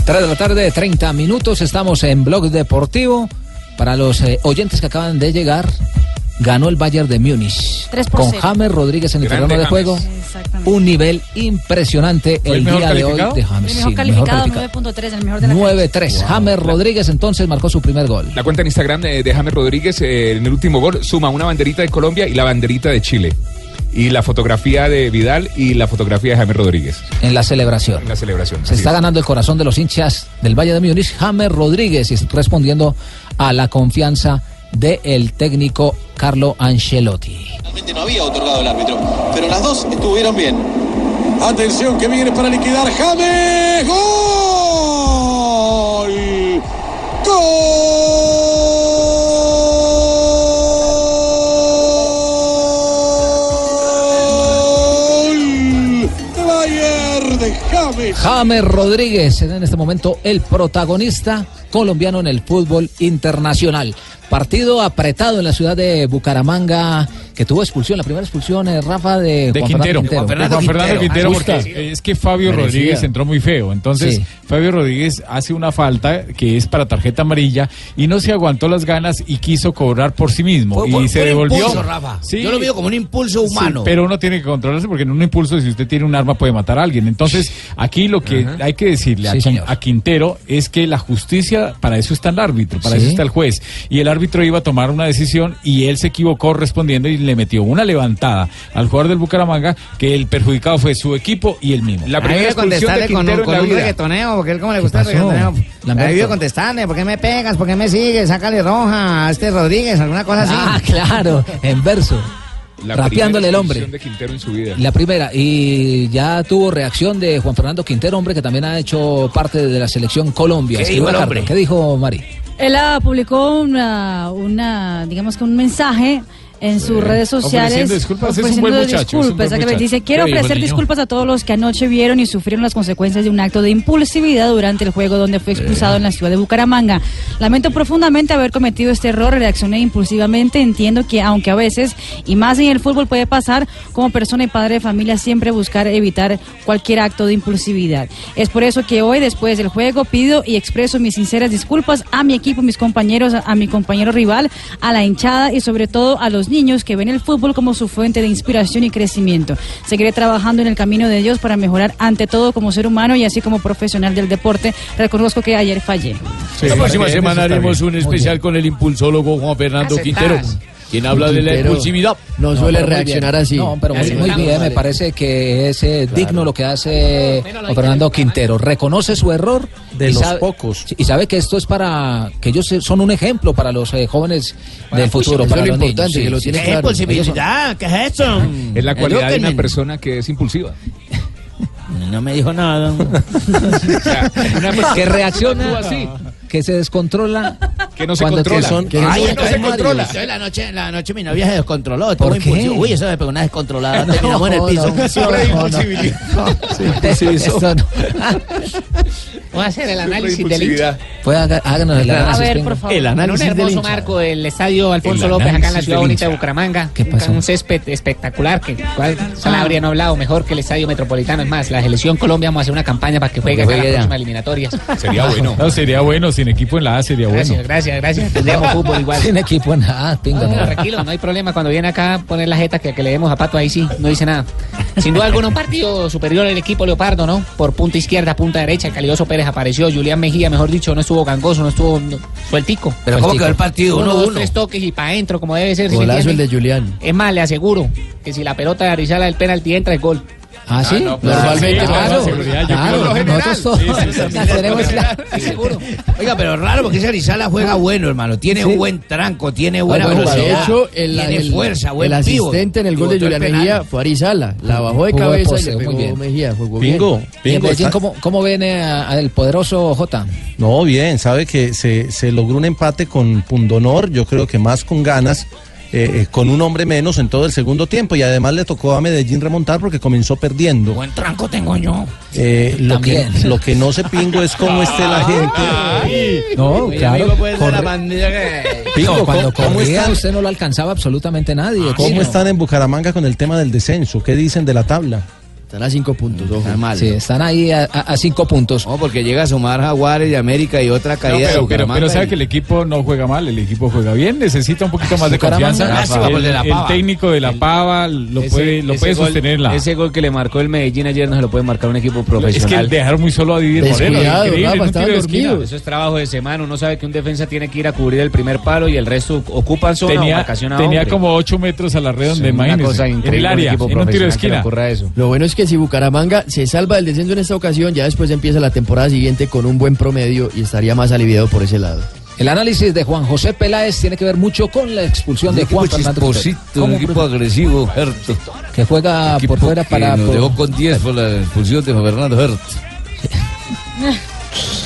Arepas. Tres de la tarde, 30 minutos. Estamos en Blog Deportivo. Para los eh, oyentes que acaban de llegar, ganó el Bayern de Múnich. Con. James Rodríguez en el Grande terreno de James. juego. Exactamente. Un nivel impresionante ¿Fue el día de hoy de James. El Sí, mejor calificado, calificado. 9.3, el mejor de la 9-3. James Rodríguez entonces marcó su primer gol. La cuenta en Instagram de, de James Rodríguez eh, en el último gol suma una banderita de Colombia y la banderita de Chile. Y la fotografía de Vidal y la fotografía de James Rodríguez En la celebración. en la celebración. Se está es. ganando el corazón de los hinchas del Valle de Múnich, James Rodríguez, y está respondiendo a la confianza del técnico Carlo Ancelotti. Realmente no había otorgado el árbitro, pero las dos estuvieron bien. Atención que viene para liquidar James. ¡Gol! ¡Gol! de James. James Rodríguez en este momento el protagonista colombiano en el fútbol internacional. Partido apretado en la ciudad de Bucaramanga, que tuvo expulsión, la primera expulsión, eh, Rafa, de, De Juan Quintero. Fernando De Juan Fernando Quintero, porque es que Fabio Merecida. Rodríguez entró muy feo. Entonces, Sí. Fabio Rodríguez hace una falta que es para tarjeta amarilla y no se aguantó las ganas y quiso cobrar por sí mismo. Fue- y fue- se fue devolvió. impulso, Rafa. Sí. Yo lo veo como un impulso Sí, humano. pero uno tiene que controlarse porque en un impulso, si usted tiene un arma, puede matar a alguien. Entonces, aquí lo que hay que decirle a, Quin- Quintero es que la justicia, para eso está el árbitro, para Sí. eso está el juez. Y el árbitro iba a tomar una decisión y él se equivocó respondiendo y le metió una levantada al jugador del Bucaramanga que el perjudicado fue su equipo y él mismo. La primera expulsión de contestarle con, Quintero un- en con la un reggaetoneo, porque él como le gusta el reggaetoneo. Ahí contestarle, ¿por qué me pegas? ¿Por qué me sigues? Sácale roja a este Rodríguez, alguna cosa así. Ah, claro, en verso. La rapeándole el hombre. de Quintero en su vida. La primera, y ya tuvo reacción de Juan Fernando Quintero, hombre que también ha hecho parte de la selección Colombia. ¿Qué dijo el hombre? ¿Qué dijo Mari? Él ah, publicó una, una, digamos que un mensaje en sus redes sociales. Ofreciendo disculpas, es un buen muchacho, un. Dice, quiero ¿Qué dijo el ofrecer disculpas a todos los que anoche vieron y sufrieron las consecuencias de un acto de impulsividad durante el juego donde fue expulsado en la ciudad de Bucaramanga. Lamento profundamente haber cometido este error, reaccioné impulsivamente, entiendo que aunque a veces, y más en el fútbol puede pasar, como persona y padre de familia siempre buscar evitar cualquier acto de impulsividad. Es por eso que hoy, después del juego, pido y expreso mis sinceras disculpas a mi equipo, mis compañeros, a, a mi compañero rival, a la hinchada y sobre todo a los niños que ven el fútbol como su fuente de inspiración y crecimiento. Seguiré trabajando en el camino de Dios para mejorar ante todo como ser humano y así como profesional del deporte. Reconozco que ayer fallé. la próxima bien, semana haremos bien. un especial con el impulsólogo Juan Fernando Quintero, quien habla de la impulsividad. No No, suele reaccionar bien. así. No, pero muy, muy bien, me parece que es eh, digno lo que hace Fernando Quintero. Reconoce su error. De los sabe- pocos. Y sabe que esto es para, que ellos eh, son un ejemplo para los eh, jóvenes del futuro, eso para es lo los niños. importante, que lo tienen ¿Qué claro. impulsividad? ¿Qué es eso? Es la cualidad de una persona que es impulsiva. No me dijo nada. que reacciona así, que se descontrola. Que no se cuando controla. son- Que no Ay, se entonces controla. Entonces la noche, la noche mi novia se descontroló. ¿Por qué? Uy, eso me pegó una descontrolada. Terminamos en el piso. no, no, no. No. Voy a hacer el análisis del. Puede haga- háganos el A análisis. ver, venga. por favor. El En un análisis del hermoso hincha. marco del estadio Alfonso El López acá en la análisis ciudad bonita de hincha. Bucaramanga. ¿Qué pasó? Un césped espectacular que cuál Sanabria no ha hablado mejor que el estadio metropolitano. Es más, la selección Colombia vamos a hacer una campaña para que juegue acá juegue la allá. próxima eliminatoria. Sería bueno. No, sería bueno, sin equipo en la A sería bueno. Gracias, gracias, gracias. Tendríamos fútbol igual. Sin equipo, nada, pinga, No, no. tranquilo, no hay problema. Cuando viene acá a poner la jeta que, que le demos a Pato, ahí sí, no dice nada. Sin duda alguna, un partido superior el equipo Leopardo, ¿no? Por punta izquierda, punta derecha, Calioso Pérez apareció, Julián Mejía, mejor dicho, no estuvo gangoso, no estuvo no, sueltico. Pero ¿cómo quedó el partido? Uno, Uno, dos, uno. tres toques y para adentro, como debe ser. ¿sí me Golazo el de Julián. Es más, le aseguro que si la pelota de Arizala del penalti entra, es gol. ¿Ah, sí? no, pues, Normalmente, sí, claro, claro, nosotros todos Sí, la tenemos clara. Seguro. Oiga, pero raro porque ese Arizala juega bueno, hermano. Tiene un buen tranco, tiene buena Bueno, velocidad. de hecho, el, tiene el- fuerza, buen el pívot. asistente en el gol de Julián. Mejía fue Arizala. La bajó de cabeza y le muy pegó bien. Mejía. Jugó bien. Está- ¿cómo, ¿cómo viene a- a el poderoso J? No, bien, sabe que se, se logró un empate con pundonor, yo creo que más con ganas, eh, eh, con un hombre menos en todo el segundo tiempo y además le tocó a Medellín remontar porque comenzó perdiendo. Buen tranco tengo yo. Eh, lo, que, lo que no se pingo es cómo esté la gente. No, Mi claro. pues, la que- Pingo, No, cuando ¿cómo, están, usted no lo alcanzaba absolutamente nadie. cómo están en Bucaramanga con el tema del descenso? ¿Qué dicen de la tabla? Están a cinco puntos, ojo. Está mal. Sí, están ahí a, cinco puntos. No, porque llega a sumar Jaguares de América y otra No, caída de pero, pero, pero sabe y- que el equipo no juega mal, el equipo juega bien, necesita un poquito más de confianza. el de la el, Pava. técnico de la Pava lo Ese- puede, lo puede gol- sostener la. Ese gol que le marcó el Medellín ayer no se lo puede marcar un equipo es que profesional. dejar muy solo a Didier Moreno. Eso es trabajo de semana. Uno sabe que un defensa tiene que ir a cubrir el primer palo y el resto ocupan zona o Tenía, marcación a tenía hombre. como 8 metros a la red donde Sí, una imagínese, cosa en increíble, el un área, equipo en un tiro de profesional esquina. Lo bueno es que si Bucaramanga se salva del descenso en esta ocasión, ya después empieza la temporada siguiente con un buen promedio y estaría más aliviado por ese lado. El análisis de Juan José Peláez tiene que ver mucho con la expulsión de Juan Fernando Quintero. un equipo agresivo, Herto. que juega por fuera para nos por- dejó con 10 por la expulsión de Fernando Herto.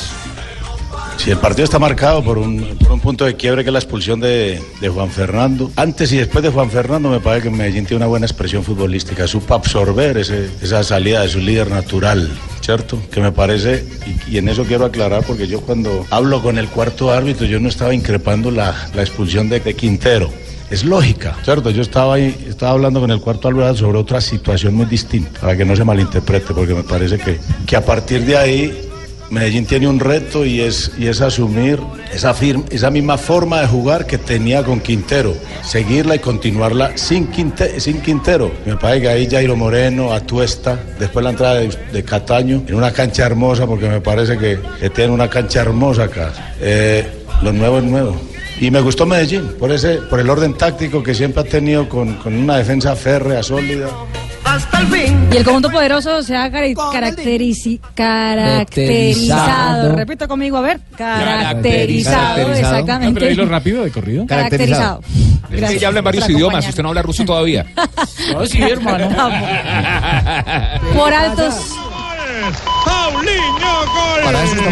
Si el partido está marcado por un, por un punto de quiebre que es la expulsión de, Juan Fernando, antes y después de Juan Fernando me parece que Medellín tiene una buena expresión futbolística, supo absorber ese- esa salida de su líder natural, ¿cierto? Que me parece, y, en eso quiero aclarar, porque yo cuando hablo con el cuarto árbitro, yo no estaba increpando la, la expulsión de, de Quintero. Es lógica, ¿cierto? Yo estaba ahí, estaba hablando con el cuarto árbitro sobre otra situación muy distinta, para que no se malinterprete, porque me parece que, que a partir de ahí Medellín tiene un reto y es, y es asumir esa, esa misma forma de jugar que tenía con Quintero, seguirla y continuarla sin, sin Quintero. Me parece que ahí Jairo Moreno, Atuesta, después la entrada de, de Cataño, en una cancha hermosa, porque me parece que, que tiene una cancha hermosa acá. Eh, lo nuevo es nuevo. Y me gustó Medellín, por, ese, por el orden táctico que siempre ha tenido con, con una defensa férrea, sólida. Y el conjunto poderoso se ha cari- caracterici- caracterizado. Repito conmigo, a ver. Caracterizado, exactamente. pero dilo rápido de corrido. Caracterizado. Es que ya habla en varios por idiomas, usted no habla ruso todavía. No, sí, hermano. Por altos. Paulinho, gol. Para eso está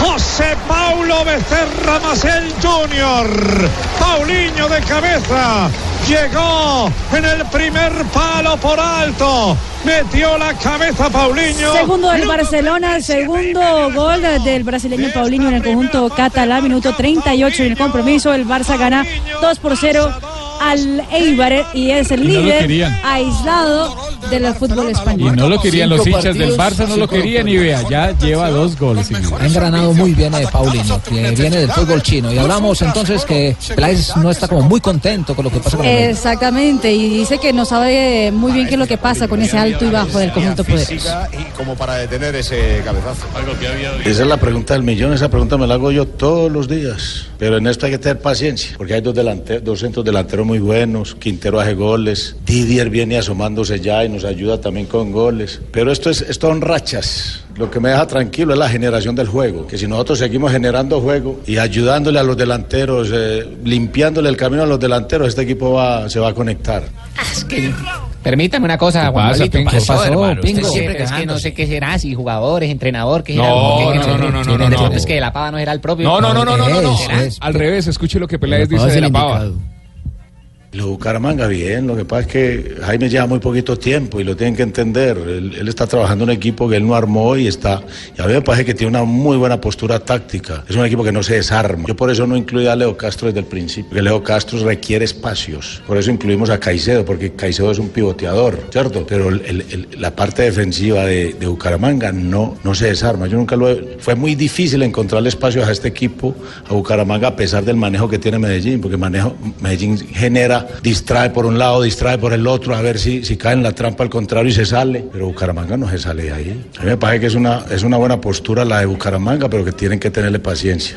José Paulo Becerra Macel Jr. Paulinho de cabeza. Llegó en el primer palo por alto. Metió la cabeza Paulinho. Segundo del Barcelona, segundo gol del brasileño Paulinho en el conjunto catalán, minuto 38 en el compromiso. El Barça gana 2 por 0 al Eibar y es el líder aislado del fútbol Y español. no lo querían los hinchas del Barça, no lo querían y vea, ya lleva dos goles. Ha engranado muy bien eh, Paulinho, que viene del fútbol chino. Y hablamos entonces que Peláez no está como muy contento con lo que pasa con el Exactamente, y dice que no sabe muy bien qué es lo que pasa con ese alto y bajo del conjunto poderoso. y como para detener ese cabezazo. Esa es la pregunta del millón, esa pregunta me la hago yo todos los días. Pero en esto hay que tener paciencia, porque hay dos, delante- dos centros delanteros muy buenos, Quintero hace goles, Didier viene asomándose ya y nos ayuda también con goles. Pero esto, es, esto son rachas. Lo que me deja tranquilo es la generación del juego, que si nosotros seguimos generando juego y ayudándole a los delanteros, eh, limpiándole el camino a los delanteros, este equipo va, se va a conectar. Permítame una cosa, ¿Qué Juan pasa, Pablito. Pingo? ¿Qué pasó, hermano? Pingo? Usted siempre es que no sé qué será, si jugadores, entrenador, qué No, será. No, ¿Qué no, no, no, no, no. Es que de la pava no era el propio. No, no, no, no, no, no. Al revés, escuche lo que Peláez dice es de la pava. Lo Bucaramanga bien, lo que pasa es que Jaime lleva muy poquito tiempo y lo tienen que entender. Él, está trabajando en un equipo que él no armó y está. Y a mí me parece que tiene una muy buena postura táctica. Es un equipo que no se desarma. Yo por eso no incluía a Leo Castro desde el principio, porque Leo Castro requiere espacios. Por eso incluimos a Caicedo, porque Caicedo es un pivoteador, ¿cierto? Pero la parte defensiva de, de Bucaramanga no, no se desarma. Yo nunca lo he- Fue muy difícil encontrarle espacios a este equipo, a Bucaramanga, a pesar del manejo que tiene Medellín, porque manejo, Medellín genera, distrae por un lado, distrae por el otro, a ver si, si cae en la trampa al contrario y se sale. Pero Bucaramanga no se sale de ahí. A mí me parece que es una, es una buena postura la de Bucaramanga, pero que tienen que tenerle paciencia.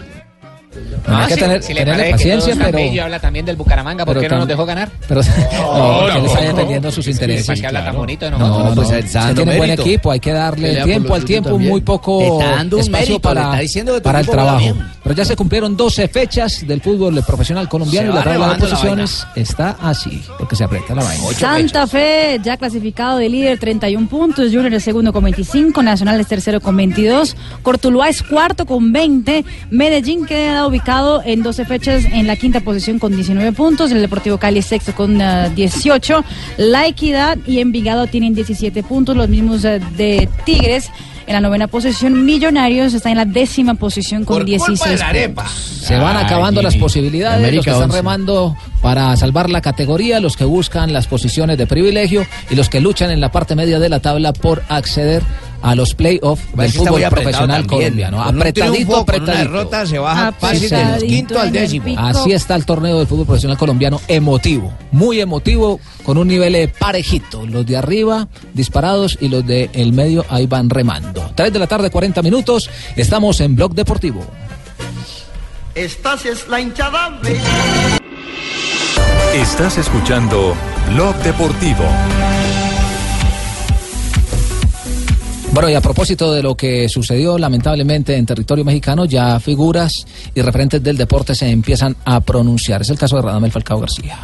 Hay que si- tener- si le tenerle paciencia, que pero- Bello habla también del Bucaramanga, ¿por qué no nos dejó ganar? Pero no, que él está no. defendiendo sus intereses. ¿Para qué habla tan bonito de No, nosotros? pues Está se dando tiene buen equipo, hay que darle tiempo al tiempo, también. muy poco espacio mérito, para, que para el trabajo. Pero ya se cumplieron 12 fechas del fútbol profesional colombiano Se y la tabla de posiciones está así, porque se aprieta la vaina. Santa Fe ya clasificado de líder 31 puntos, Junior es segundo con 25, Nacional es tercero con 22, Cortuluá es cuarto con 20, Medellín queda ubicado en 12 fechas en la quinta posición con 19 puntos, el Deportivo Cali sexto con ah, 18, La Equidad y Envigado tienen 17 puntos, los mismos ah, de Tigres. En la novena posición, Millonarios está en la décima posición con 16 puntos. Se van acabando las posibilidades, los que están 11. remando para salvar la categoría, los que buscan las posiciones de privilegio y los que luchan en la parte media de la tabla por acceder a los playoffs del que está fútbol profesional colombiano. Apretadito, triunfo, con una apretadito. derrota se baja fácil del Apretadito quinto al décimo. Así está el torneo del fútbol profesional colombiano, emotivo, muy emotivo, con un nivel eh, parejito. Los de arriba disparados y los de el medio ahí van remando. 3 de la tarde, 40 minutos, estamos en Blog Deportivo. Estás es la hinchada. Estás escuchando Blog Deportivo. Bueno, y a propósito de lo que sucedió lamentablemente en territorio mexicano, ya figuras y referentes del deporte se empiezan a pronunciar. Es el caso de Radamel Falcao García.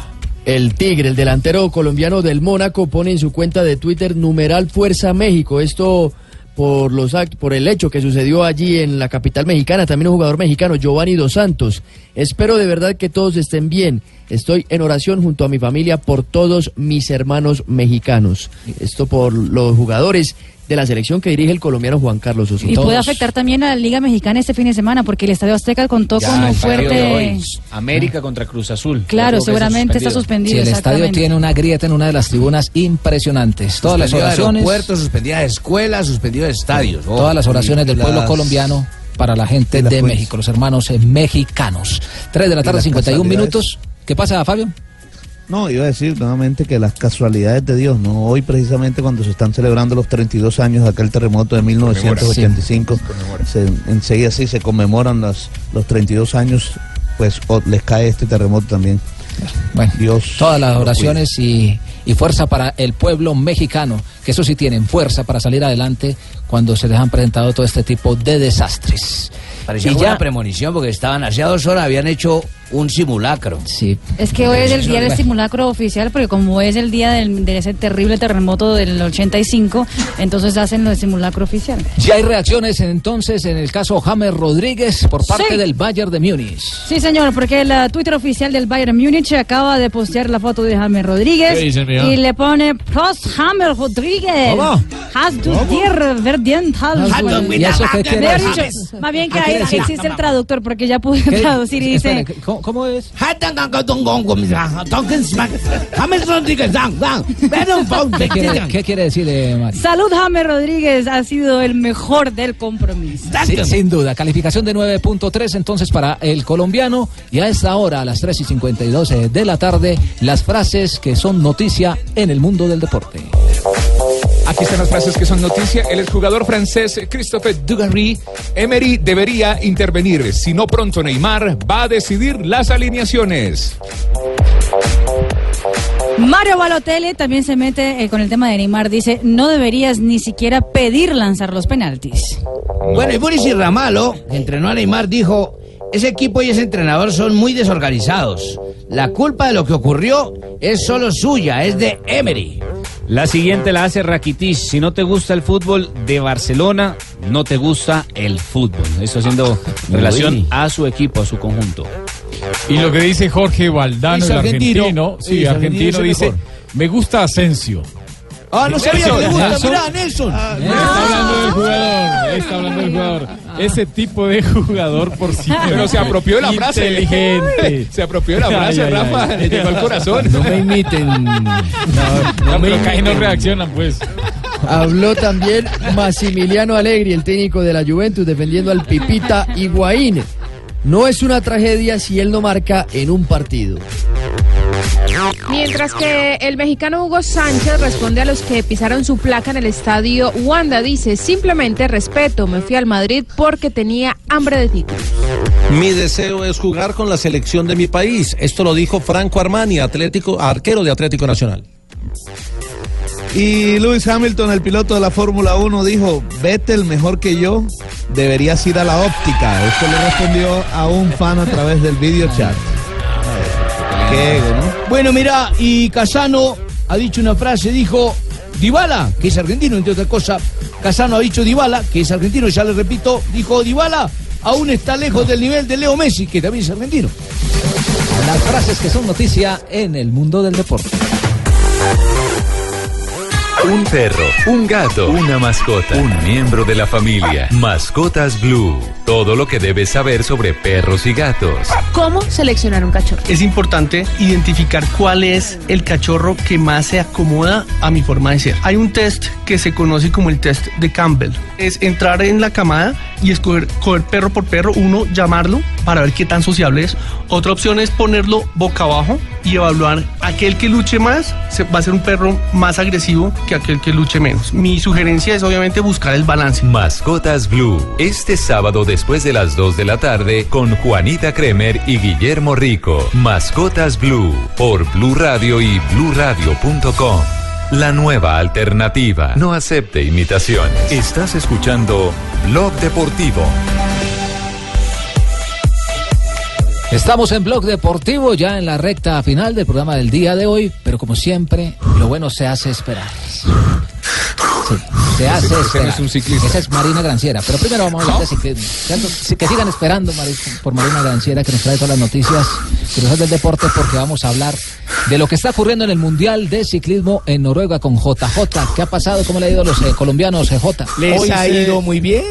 El Tigre, el delantero colombiano del Mónaco, pone en su cuenta de Twitter numeral Fuerza México. Esto por los por el hecho que sucedió allí en la capital mexicana, también un jugador mexicano, Giovanni Dos Santos. Espero de verdad que todos estén bien. Estoy en oración junto a mi familia por todos mis hermanos mexicanos. Esto por los jugadores de la selección que dirige el colombiano Juan Carlos Osorio. Y puede afectar también a la Liga Mexicana este fin de semana, porque el Estadio Azteca contó con un fuerte. América contra Cruz Azul. Claro, seguramente está Sí, suspendido. el estadio tiene una grieta en una de las tribunas impresionantes. Todas las Suspendió oraciones. aeropuertos, suspendió escuelas, suspendió estadios. Oh, Todas las oraciones del pueblo las- colombiano para la gente las de fuentes. México, los hermanos mexicanos. 3 de la tarde, las 51 casualidades. minutos. ¿Qué pasa, Fabio? No, iba a decir nuevamente que las casualidades de Dios, ¿no? Hoy precisamente cuando se están celebrando los 32 años de aquel terremoto de 1985, se, enseguida sí se conmemoran los, los 32 años, pues les cae este terremoto también. Bueno, Dios. Todas las oraciones y, y fuerza para el pueblo mexicano, que eso sí tienen fuerza para salir adelante cuando se les han presentado todo este tipo de desastres. Parecía y ya, premonición porque estaban hacía dos horas, habían hecho un simulacro. Sí. Es que hoy es el día del simulacro oficial, porque como es el día del- de ese terrible terremoto del 85, entonces hacen el simulacro oficial. ya hay reacciones entonces en el caso James Rodríguez por parte Sí. del Bayern de Múnich. Sí, señor, porque el Twitter oficial del Bayern Múnich acaba de postear la foto de James Rodríguez ¿Qué dice, mira? y le pone Prost James Rodríguez. ¿Cómo? Has du dir verdient ¿Y eso qué quiere Mejor decir? dicho, Más bien que ¿Qué ahí decir? existe el traductor, porque ya pude ¿Qué? traducir y dice... ¿cómo, cómo es? ¿Qué quiere, qué quiere decir, eh, Mari? Salud, James Rodríguez, ha sido el mejor del compromiso. Sí, sin duda, calificación de 9.3 entonces para el colombiano y a esta hora, a las 3 y 52 de la tarde, las frases que son noticia en el mundo del deporte. Aquí están las frases que son noticia. El exjugador francés Christophe Dugarry, Emery debería intervenir. Si no pronto Neymar va a decidir las alineaciones. Mario Balotelli también se mete eh, con el tema de Neymar. Dice, no deberías ni siquiera pedir lanzar los penaltis. Bueno, y Boris Ramalo, que entrenó a Neymar, dijo, ese equipo y ese entrenador son muy desorganizados. La culpa de lo que ocurrió es solo suya, es de Emery. La siguiente la hace Rakitic. Si no te gusta el fútbol de Barcelona, no te gusta el fútbol. Eso haciendo relación a su equipo, a su conjunto. Y lo que dice Jorge Valdano, el argentino. argentino, sí, argentino argentino, dice, dice me gusta Asensio. Ah, no sabía que le gusta, mirá, Nelson. Está hablando del jugador, está hablando del jugador. Ese tipo de jugador por sí. Pero se apropió de la frase. Inteligente. Se apropió de la frase, Ay, ay, ay. Rafa. Le llegó al corazón. No me imiten. No, No, me pero no reaccionan, pues. Habló también Massimiliano Allegri, el técnico de la Juventus, defendiendo al Pipita Higuaín. No es una tragedia si él no marca en un partido. Mientras que el mexicano Hugo Sánchez responde a los que pisaron su placa en el estadio Wanda, dice, simplemente respeto, me fui al Madrid porque tenía hambre de títulos. Mi deseo es jugar con la selección de mi país. Esto lo dijo Franco Armani, atlético, arquero de Atlético Nacional. Y Lewis Hamilton, el piloto de la Fórmula 1, dijo, Vettel mejor que yo, deberías ir a la óptica. Esto le respondió a un fan a través del video chat. Qué ego, ¿no? Bueno, mira, y Casano ha dicho una frase, dijo, Dybala, que es argentino, entre otras cosas, Casano ha dicho Dybala, que es argentino, ya le repito, dijo Dybala, aún está lejos del nivel de Leo Messi, que también es argentino. Las frases que son noticia en el mundo del deporte. Un perro, un gato, una mascota, un miembro de la familia. Mascotas Blue. Todo lo que debes saber sobre perros y gatos. ¿Cómo seleccionar un cachorro? Es importante identificar cuál es el cachorro que más se acomoda a mi forma de ser. Hay un test que se conoce como el test de Campbell. Es entrar en la camada y escoger coger perro por perro, uno llamarlo para ver qué tan sociable es. Otra opción es ponerlo boca abajo y evaluar aquel que luche más se- va a ser un perro más agresivo que aquel que luche menos. Mi sugerencia es obviamente buscar el balance. Mascotas Blue. Este sábado después de las 2 de la tarde con Juanita Kremer y Guillermo Rico. Mascotas Blue por Blue Radio y bluradio.com. La nueva alternativa. No acepte imitaciones. Estás escuchando Blog Deportivo. Estamos en Blog Deportivo, ya en la recta final del programa del día de hoy, pero como siempre, lo bueno se hace esperar. Se hace esperar. es un ciclista. Esa es Marina Granciera. Pero primero vamos a hablar de ciclismo. Que sigan esperando por Marina Granciera, que nos trae todas las noticias curiosas del deporte, porque vamos a hablar de lo que está ocurriendo en el Mundial de Ciclismo en Noruega con JJ. ¿Qué ha pasado? ¿Cómo le ha ido a los eh, colombianos, eh, J? Les ha ido muy bien.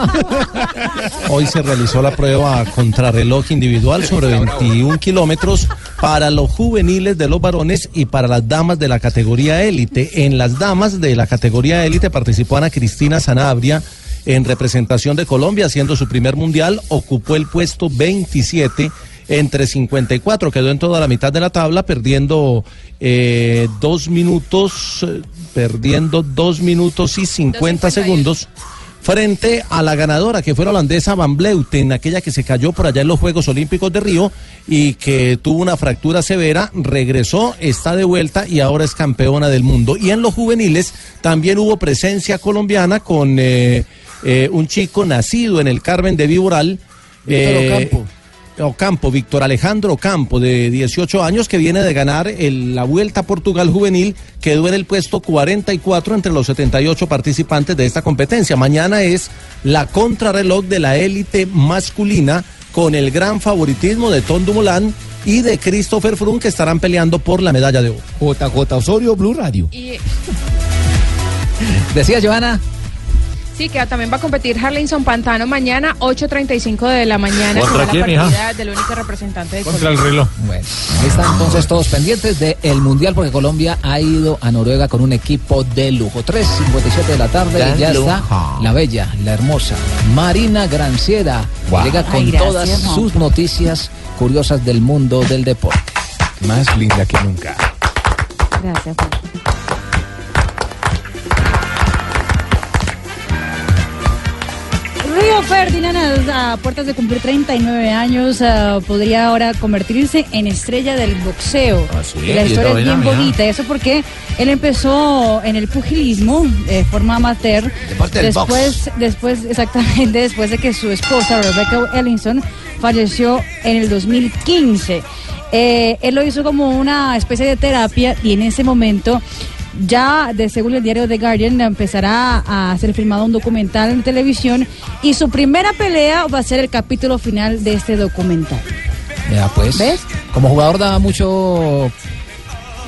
Hoy se realizó la prueba contrarreloj individual sobre 21 kilómetros para los juveniles de los varones y para las damas de la categoría élite. En las damas de la categoría élite participó Ana Cristina Sanabria en representación de Colombia, haciendo su primer mundial, ocupó el puesto 27 entre 54, quedó en toda la mitad de la tabla, perdiendo eh, dos minutos, eh, perdiendo dos minutos y 50 segundos frente a la ganadora que fue la holandesa Van Bleuten, aquella que se cayó por allá en los Juegos Olímpicos de Río y que tuvo una fractura severa, regresó, está de vuelta y ahora es campeona del mundo. Y en los juveniles también hubo presencia colombiana con eh, eh, un chico nacido en el Carmen de Viboral. Víctor eh, Ocampo. Víctor Alejandro Ocampo, de 18 años, que viene de ganar el- la Vuelta a Portugal Juvenil, quedó en el puesto 44 entre los 78 participantes de esta competencia. Mañana es la contrarreloj de la élite masculina con el gran favoritismo de Tom Dumoulin y de Christopher Froome que estarán peleando por la medalla de oro. JJ Osorio, Blue Radio. Y Decía Joana. Sí, que también va a competir Harlinson Pantano mañana, 8.35 de la mañana. ¿Contra quién, la hija? partida del único representante de Colombia. reloj. Bueno, ahí están entonces todos pendientes del Mundial porque Colombia ha ido a Noruega con un equipo de lujo. 3.57 de la tarde Gran y ya está la bella, la hermosa Marina Granciera. Wow. Llega con Ay, gracias, todas sus noticias curiosas del mundo del deporte. Más linda que nunca. Gracias. Río Ferdinand, a puertas de cumplir 39 años, ah, podría ahora convertirse en estrella del boxeo. sí? La ¿Y historia es bien bonita. Eso porque él empezó en el pugilismo de forma amateur. Del después, después, exactamente, después de que su esposa, Rebecca Ellingson, falleció en el 2015. Eh, él lo hizo como una especie de terapia y en ese momento ya, de, según el diario The Guardian, empezará a ser filmado un documental en televisión y su primera pelea va a ser el capítulo final de este documental. Ya pues. ¿Ves? Como jugador da mucho.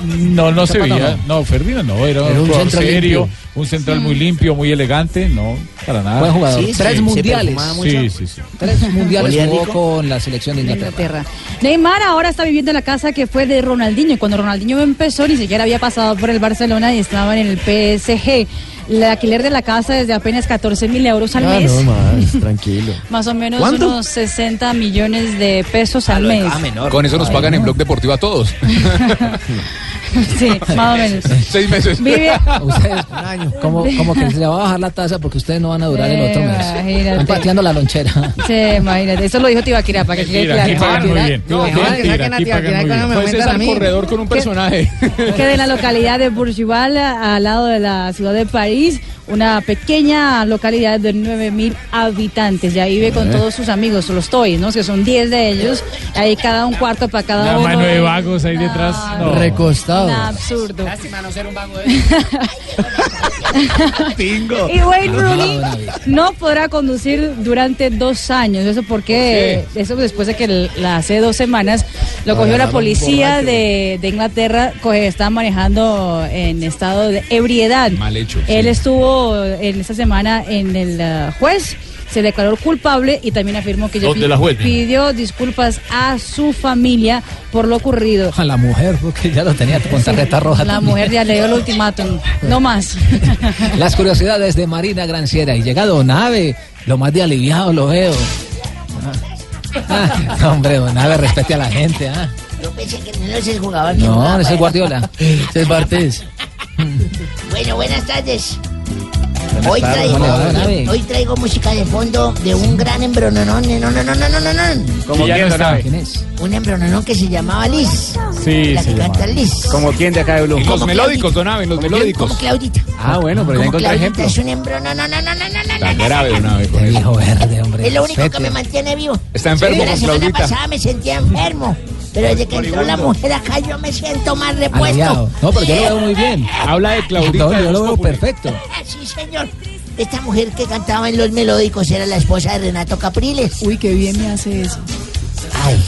No, no se veía. no. Ferdinand no, era, Era un un jugador central serio, limpio. un central muy limpio, muy elegante, no, para nada. Buen jugador. Tres mundiales. Sí, sí, sí. Tres mundiales jugó con la selección de de Inglaterra. Inglaterra. Neymar ahora está viviendo en la casa que fue de Ronaldinho. Cuando Ronaldinho empezó, ni siquiera había pasado por el Barcelona y estaba en el PSG. El alquiler de la casa es de apenas 14 mil euros al Ah, mes. no más, tranquilo. Más o menos ¿Cuánto? unos 60 millones de pesos al mes. Con eso nos pagan en Blog Deportivo a todos. Sí, más o menos. Seis meses. Vive- Ustedes, como, como que se le va a bajar la tasa porque ustedes no van a durar el otro mes. Imagínate. Están pateando la lonchera. Sí, imagínate. Eso lo dijo Tibaquira, para que quede aquí claro. pagan muy bien. No, Mentira, que saquen a aquí Tibaquira, pagan muy cuando me bien. Fue aumentan César a mí. Corredor con un personaje. que de la localidad de Bourgival, al lado de la ciudad de París, una pequeña localidad de 9.000 habitantes. Y ahí vive con Eh. todos sus amigos, los Toys, ¿no? Que son 10 de ellos. Ahí cada un cuarto para cada Una uno. mano de vagos ahí detrás. No. Recostado. Un absurdo. Lástima no ser un vago Y Wayne Rooney no podrá conducir durante dos años. Eso porque, eso después de que el- la- hace dos semanas lo cogió la policía de, de Inglaterra, coge- estaba manejando en estado de ebriedad. Mal hecho. Él estuvo en esta semana en el eh, juez. Se declaró culpable y también afirmó que ya ¿Dónde pi- la juez? pidió disculpas a su familia por lo ocurrido. A la mujer, porque ya lo tenía con tarjeta roja. La también. mujer ya le dio el ultimátum. No más. Las curiosidades de Marina Granciera. Y llega Don Ave, lo más de aliviado lo veo. Ah, no, hombre, Don Ave, respete a la gente. ah. Yo pensé que no es el jugador. No, ese es para- Guardiola. Es Bartés. Bueno, buenas tardes. Hoy traigo, hoy traigo música de fondo de un gran embrononón. No, no, no, no, no, no, no. ¿Cómo Ya quién, no. Nave? ¿Quién es? Un embrononón que se llamaba Liz. Sí, la se que canta Liz. ¿Como quién de acá de Blue? Los Como melódicos, Claudita. Don Ave, los Como melódicos. Claudita. Ah, bueno, pero ya Como encontré Claudita ejemplo. es un embrononón. No, no, no, no, no, no, Tan no, grave, no. Don Ave. con Qué eso. viejo verde, hombre. Es lo único que me mantiene vivo. Está enfermo Sí, la con semana Claudita. pasada me sentía enfermo. Pero desde que entró la mujer acá yo me siento más repuesto. Aliviado. No, pero yo lo veo muy bien. Habla de Claudita. No, yo lo veo perfecto. Sí, señor. Esta mujer que cantaba en los melódicos era la esposa de Renato Capriles. Uy, qué bien me hace eso. Ay.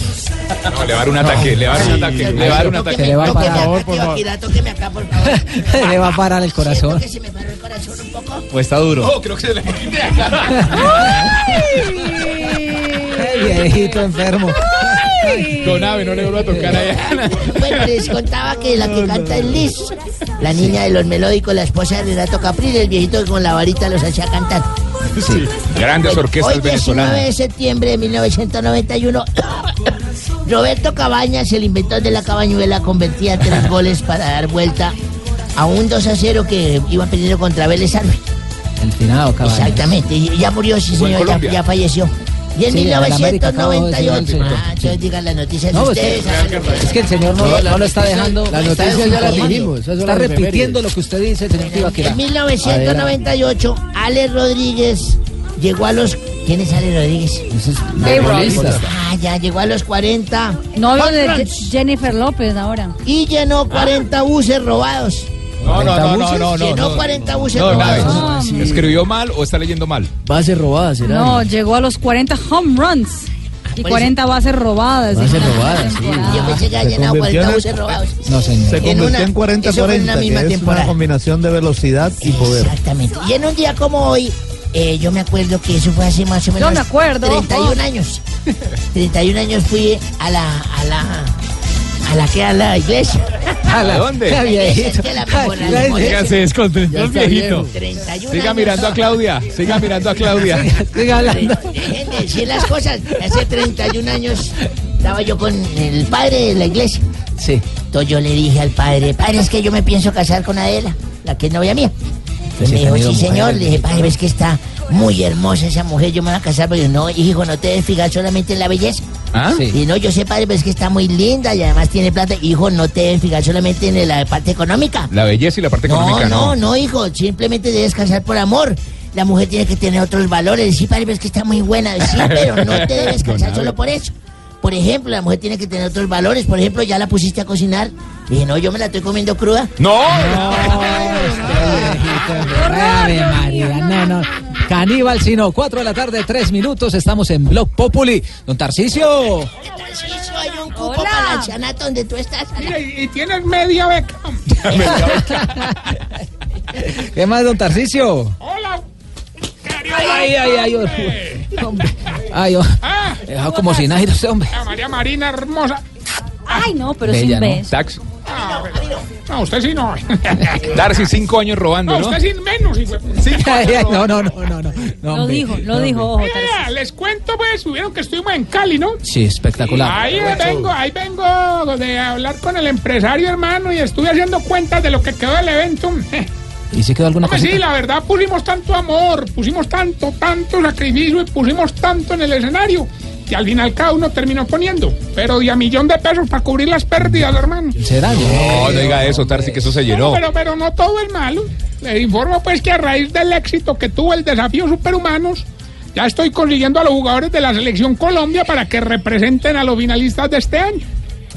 No, le va a dar un ataque, le va a dar un ataque, le va a dar un ataque. Le va a parar. por favor. Le va a parar el corazón. Que se me paró el corazón un poco. O está duro. Oh, creo que se le. Qué viejito enfermo. Don Ave, no le vuelvo a tocar allá. Bueno, les contaba que la que canta es Liz, la niña de los melódicos, la esposa de Renato Capriles, el viejito que con la varita los hacía cantar. Sí. Grandes orquestas Hoy 19 venezolanas. de septiembre de 1991, Roberto Cabañas, el inventor de la cabañuela, convertía tres goles para dar vuelta a un 2 a 0 que iba perdiendo contra Vélez Arbe. El finado, caballo. Exactamente, ya murió, sí señor, ya falleció. Y en Sí, en América acabo de decir 1998, eso. ah, digan las noticias No, de es ustedes. que, es que el señor no, No, la no lo está dejando. la está noticia ya la informando. dijimos, Está las repitiendo lo que usted dice, señor Tibaquira. En 1998, Alex Rodríguez llegó a los... ¿Quién es Alex Rodríguez? futbolista. Ah, ya llegó a los 40. Novio de Jennifer López ahora. Y llenó 40 buses robados. No, no, no, no, no, no. Llenó no. 40 buses No, robados. ¿Escribió mal o está leyendo mal? Bases robadas, será. No, llegó a los 40 home runs. Y por 40 bases robadas. Bases robadas, sí. Yo pensé que había Se llenado convirtió 40 en- buses robados. No, señor. Se convirtió una- en eso fue en 40-40, una misma que es una temporada. combinación de velocidad y poder. Exactamente. Y en un día como hoy, eh, yo me acuerdo que eso fue hace más o menos Yo me acuerdo. 31 años. 31 años fui a la a la a la que a la iglesia. ¿A la- dónde? La memoria- Ay, la memoria- Oiga, se desconcentró el viejito. viejo. 31 Siga mirando a Claudia, siga mirando a Claudia. Siga hablando. Dejen de decir las cosas. Hace 31 años estaba yo con el padre de la iglesia. Sí. Entonces yo le dije al padre, padre, es que yo me pienso casar con Adela, la que es novia mía. Pues me sí, dijo, sí, señor. Le dije, padre, ves que está muy hermosa esa mujer, yo me voy a casar. Pero yo, no, hijo, no te debes fijar solamente en la belleza. ¿Ah? Sí. Y no, yo sé, padre, pero es que está muy linda y además tiene plata. Hijo, no te debes fijar solamente en la parte económica. La belleza y la parte No, económica, no, no. no, hijo, simplemente debes casar por amor. La mujer tiene que tener otros valores. Sí, padre, pero es que está muy buena. Sí, pero no te debes casar solo por eso. Por ejemplo, la mujer tiene que tener otros valores. Por ejemplo, ya la pusiste a cocinar. Dije, no, yo me la estoy comiendo cruda. No. Ave María, no, no. Caníbal, sino 4 de la tarde, 3 minutos. Estamos en Blog Populi. Don Tarcicio. Tarcisio, hay un cupo para el ancianato donde tú estás. y, tienes media beca. ¿Qué más, don Tarcicio? Hola. Ay, ay, ay, hombre. Ay, oh, Ah, como aire ese hombre. la María Marina hermosa. Ay, no, pero Bella, sin ¿no? beso. Tax. Ah, pero- no, usted sí no. Darcy, cinco años robando, No, ¿no? usted sí menos. hijo Cinco años no, no, no, no, no. no, Lo dijo, lo No, dijo, ojo, les cuento, pues, vieron que estuvimos en Cali, ¿no? Sí, espectacular. Ahí vengo, ahí vengo de hablar con el empresario, hermano, y estuve haciendo cuentas de lo que quedó del evento. ¿Y si quedó alguna cosa? sí, la verdad pusimos tanto amor, pusimos tanto, tanto sacrificio y pusimos tanto en el escenario que al final cada uno terminó poniendo, pero de a millón de pesos para cubrir las pérdidas, hermano. ¿Será? No, no diga eso, Tarsi, que eso se llenó. No, pero, pero no todo es malo. Les informo pues que a raíz del éxito que tuvo el desafío Superhumanos, ya estoy consiguiendo a los jugadores de la selección Colombia para que representen a los finalistas de este año.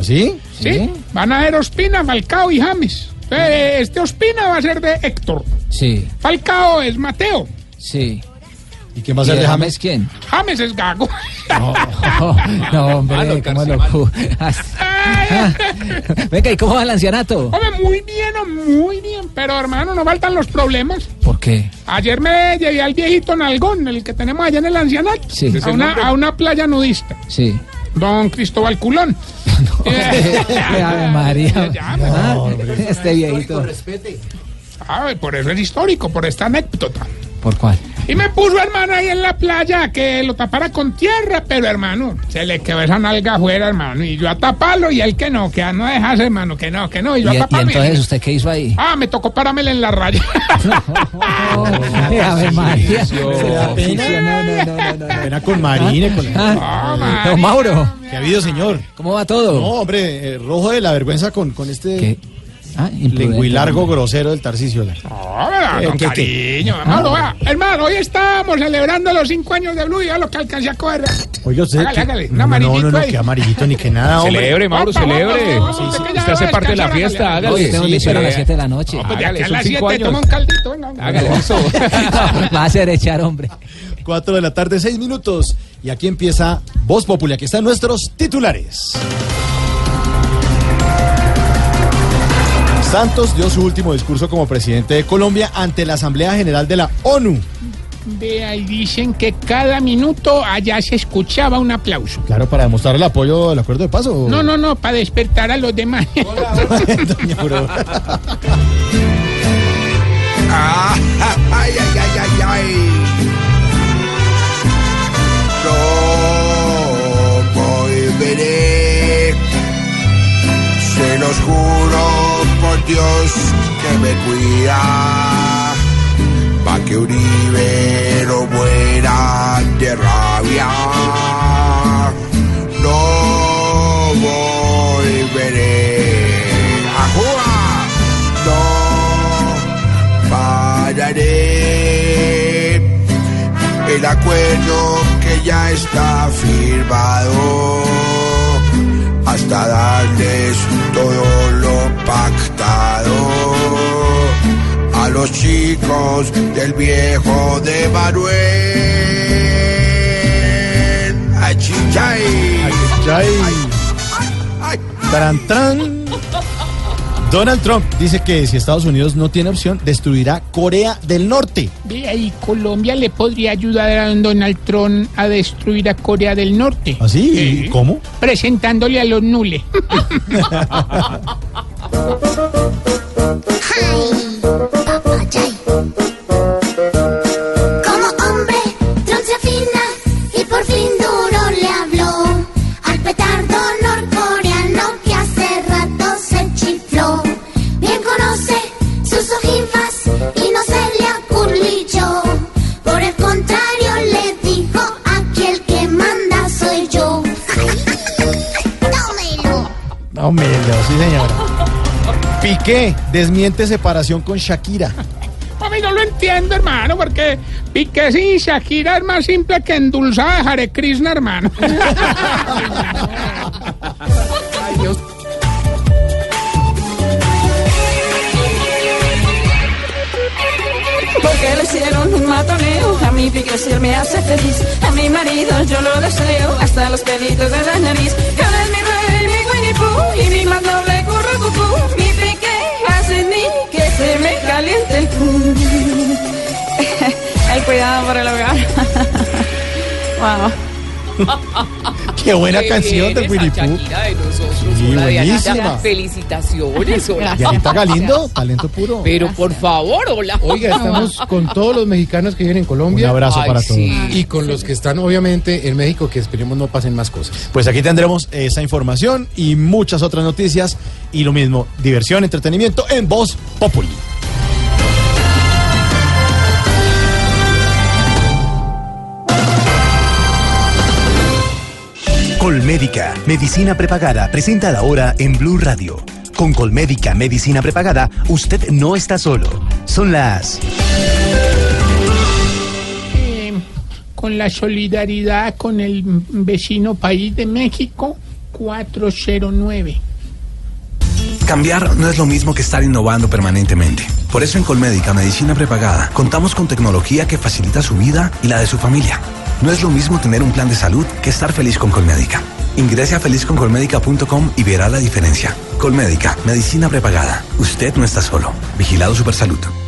¿Sí? ¿Sí? Van a ser Ospina, Falcao y James. Entonces, Este Ospina va a ser de Héctor. Sí, Falcao es Mateo. sí. ¿Y quién ¿Y de James quién? James es Gago. No, hombre, cómo lo cu- Venga, ¿y cómo va el ancianato? Hombre, muy bien, muy bien. Pero hermano, no faltan los problemas. ¿Por qué? Ayer me llevé al viejito Nalgón, el que tenemos allá en el ancianato. Sí. A una, a una playa nudista. Sí. Don Cristóbal Culón. Ave María. Ya, Ah, este viejito. Ah, por eso es histórico, por esta anécdota. ¿Por cuál? Y me puso, hermano, ahí en la playa que lo tapara con tierra, pero, hermano, se le quedó esa nalga afuera, hermano. Y yo a taparlo y él que no, que a no dejarse, hermano, que no, que no. Y ¿Y, yo a y taparme. entonces usted qué hizo ahí? Ah, me tocó parármela en la raya. Ave María. Tarcisio. Se da pena. No, no, no, no, no. Pena con Marine, con Ah, don Mauro. ¿Qué ha habido, señor? ¿Cómo va todo? No, hombre, eh, rojo de la vergüenza con, con este... ¿Qué? Lenguilargo grosero del Tarcisio. Hola, Eh, con ¿qué, qué? cariño, hermano. vea. Hermano, hoy estamos celebrando los cinco años de Blue y ya lo que alcancé a coger. Oiga, usted. Hágale, que- hágale, un no, no, no, no, ahí. que amarillito ni que nada, hombre. Celebre, Mauro, celebre. vamos, vamos, Usted hace parte de la fiesta, hágale. espera a las 7 de la noche. No, pues Hágale, a las cinco 7 años. toma un caldito. venga. Hágale eso. Va a ser echar, hombre. 4 de la tarde, 6 minutos. Y aquí empieza Voz Populi. Aquí están nuestros titulares. Santos dio su último discurso como presidente de Colombia ante la Asamblea General de la ONU. Vea, y dicen que cada minuto allá se escuchaba un aplauso. Claro, para demostrar el apoyo al acuerdo de paz. ¿o? No, no, no, para despertar a los demás. Doña Aurora. Ah, ay, ay, ay, ay, ay. No volveré. Se los juro Dios que me cuida. Pa' que Uribe no muera de rabia. No volveré a jugar. No pararé el acuerdo que ya está firmado hasta darles todo lo pactado a los chicos del viejo de Manuel. Achichay. Achichay. Tran, tran. Donald Trump dice que si Estados Unidos no tiene opción, destruirá Corea del Norte. Vea, y Colombia le podría ayudar a Donald Trump a destruir a Corea del Norte. ¿Así? Sí. ¿Cómo? Presentándole a los nules. Piqué desmiente separación con Shakira. A mí no lo entiendo, hermano, porque Piqué sin Shakira es más simple que endulzada de Hare Krishna, hermano. Ay, Dios. Porque le hicieron un matoneo. A mi él me hace feliz. A mi marido yo lo deseo. Hasta los pelitos de la nariz. Él es mi rey, mi Winnie Pooh. Y mi más noble curro cucú. Mi pique hace ni que se me caliente el. El cuidado por el hogar. wow. Qué buena canción del Winnie Pooh. Sí, buenísima. Felicitaciones, hola. Dianita Galindo, talento puro. Pero por favor, hola. Oiga, estamos con todos los mexicanos que viven en Colombia. Un abrazo para todos. Y con los que están, obviamente, en México, que esperemos no pasen más cosas. Pues aquí tendremos esa información y muchas otras noticias y lo mismo, diversión, entretenimiento en Voz Populi. Colmédica, medicina prepagada, presenta la hora en Blue Radio. Con Colmédica, medicina prepagada, usted no está solo. Son las... Eh, con la solidaridad con el vecino país de México, 409. Cambiar no es lo mismo que estar innovando permanentemente. Por eso en Colmédica Medicina Prepagada contamos con tecnología que facilita su vida y la de su familia. No es lo mismo tener un plan de salud que estar feliz con Colmédica. Ingrese a felizconcolmédica.com y verá la diferencia. Colmédica, medicina prepagada. Usted no está solo. Vigilado Supersalud.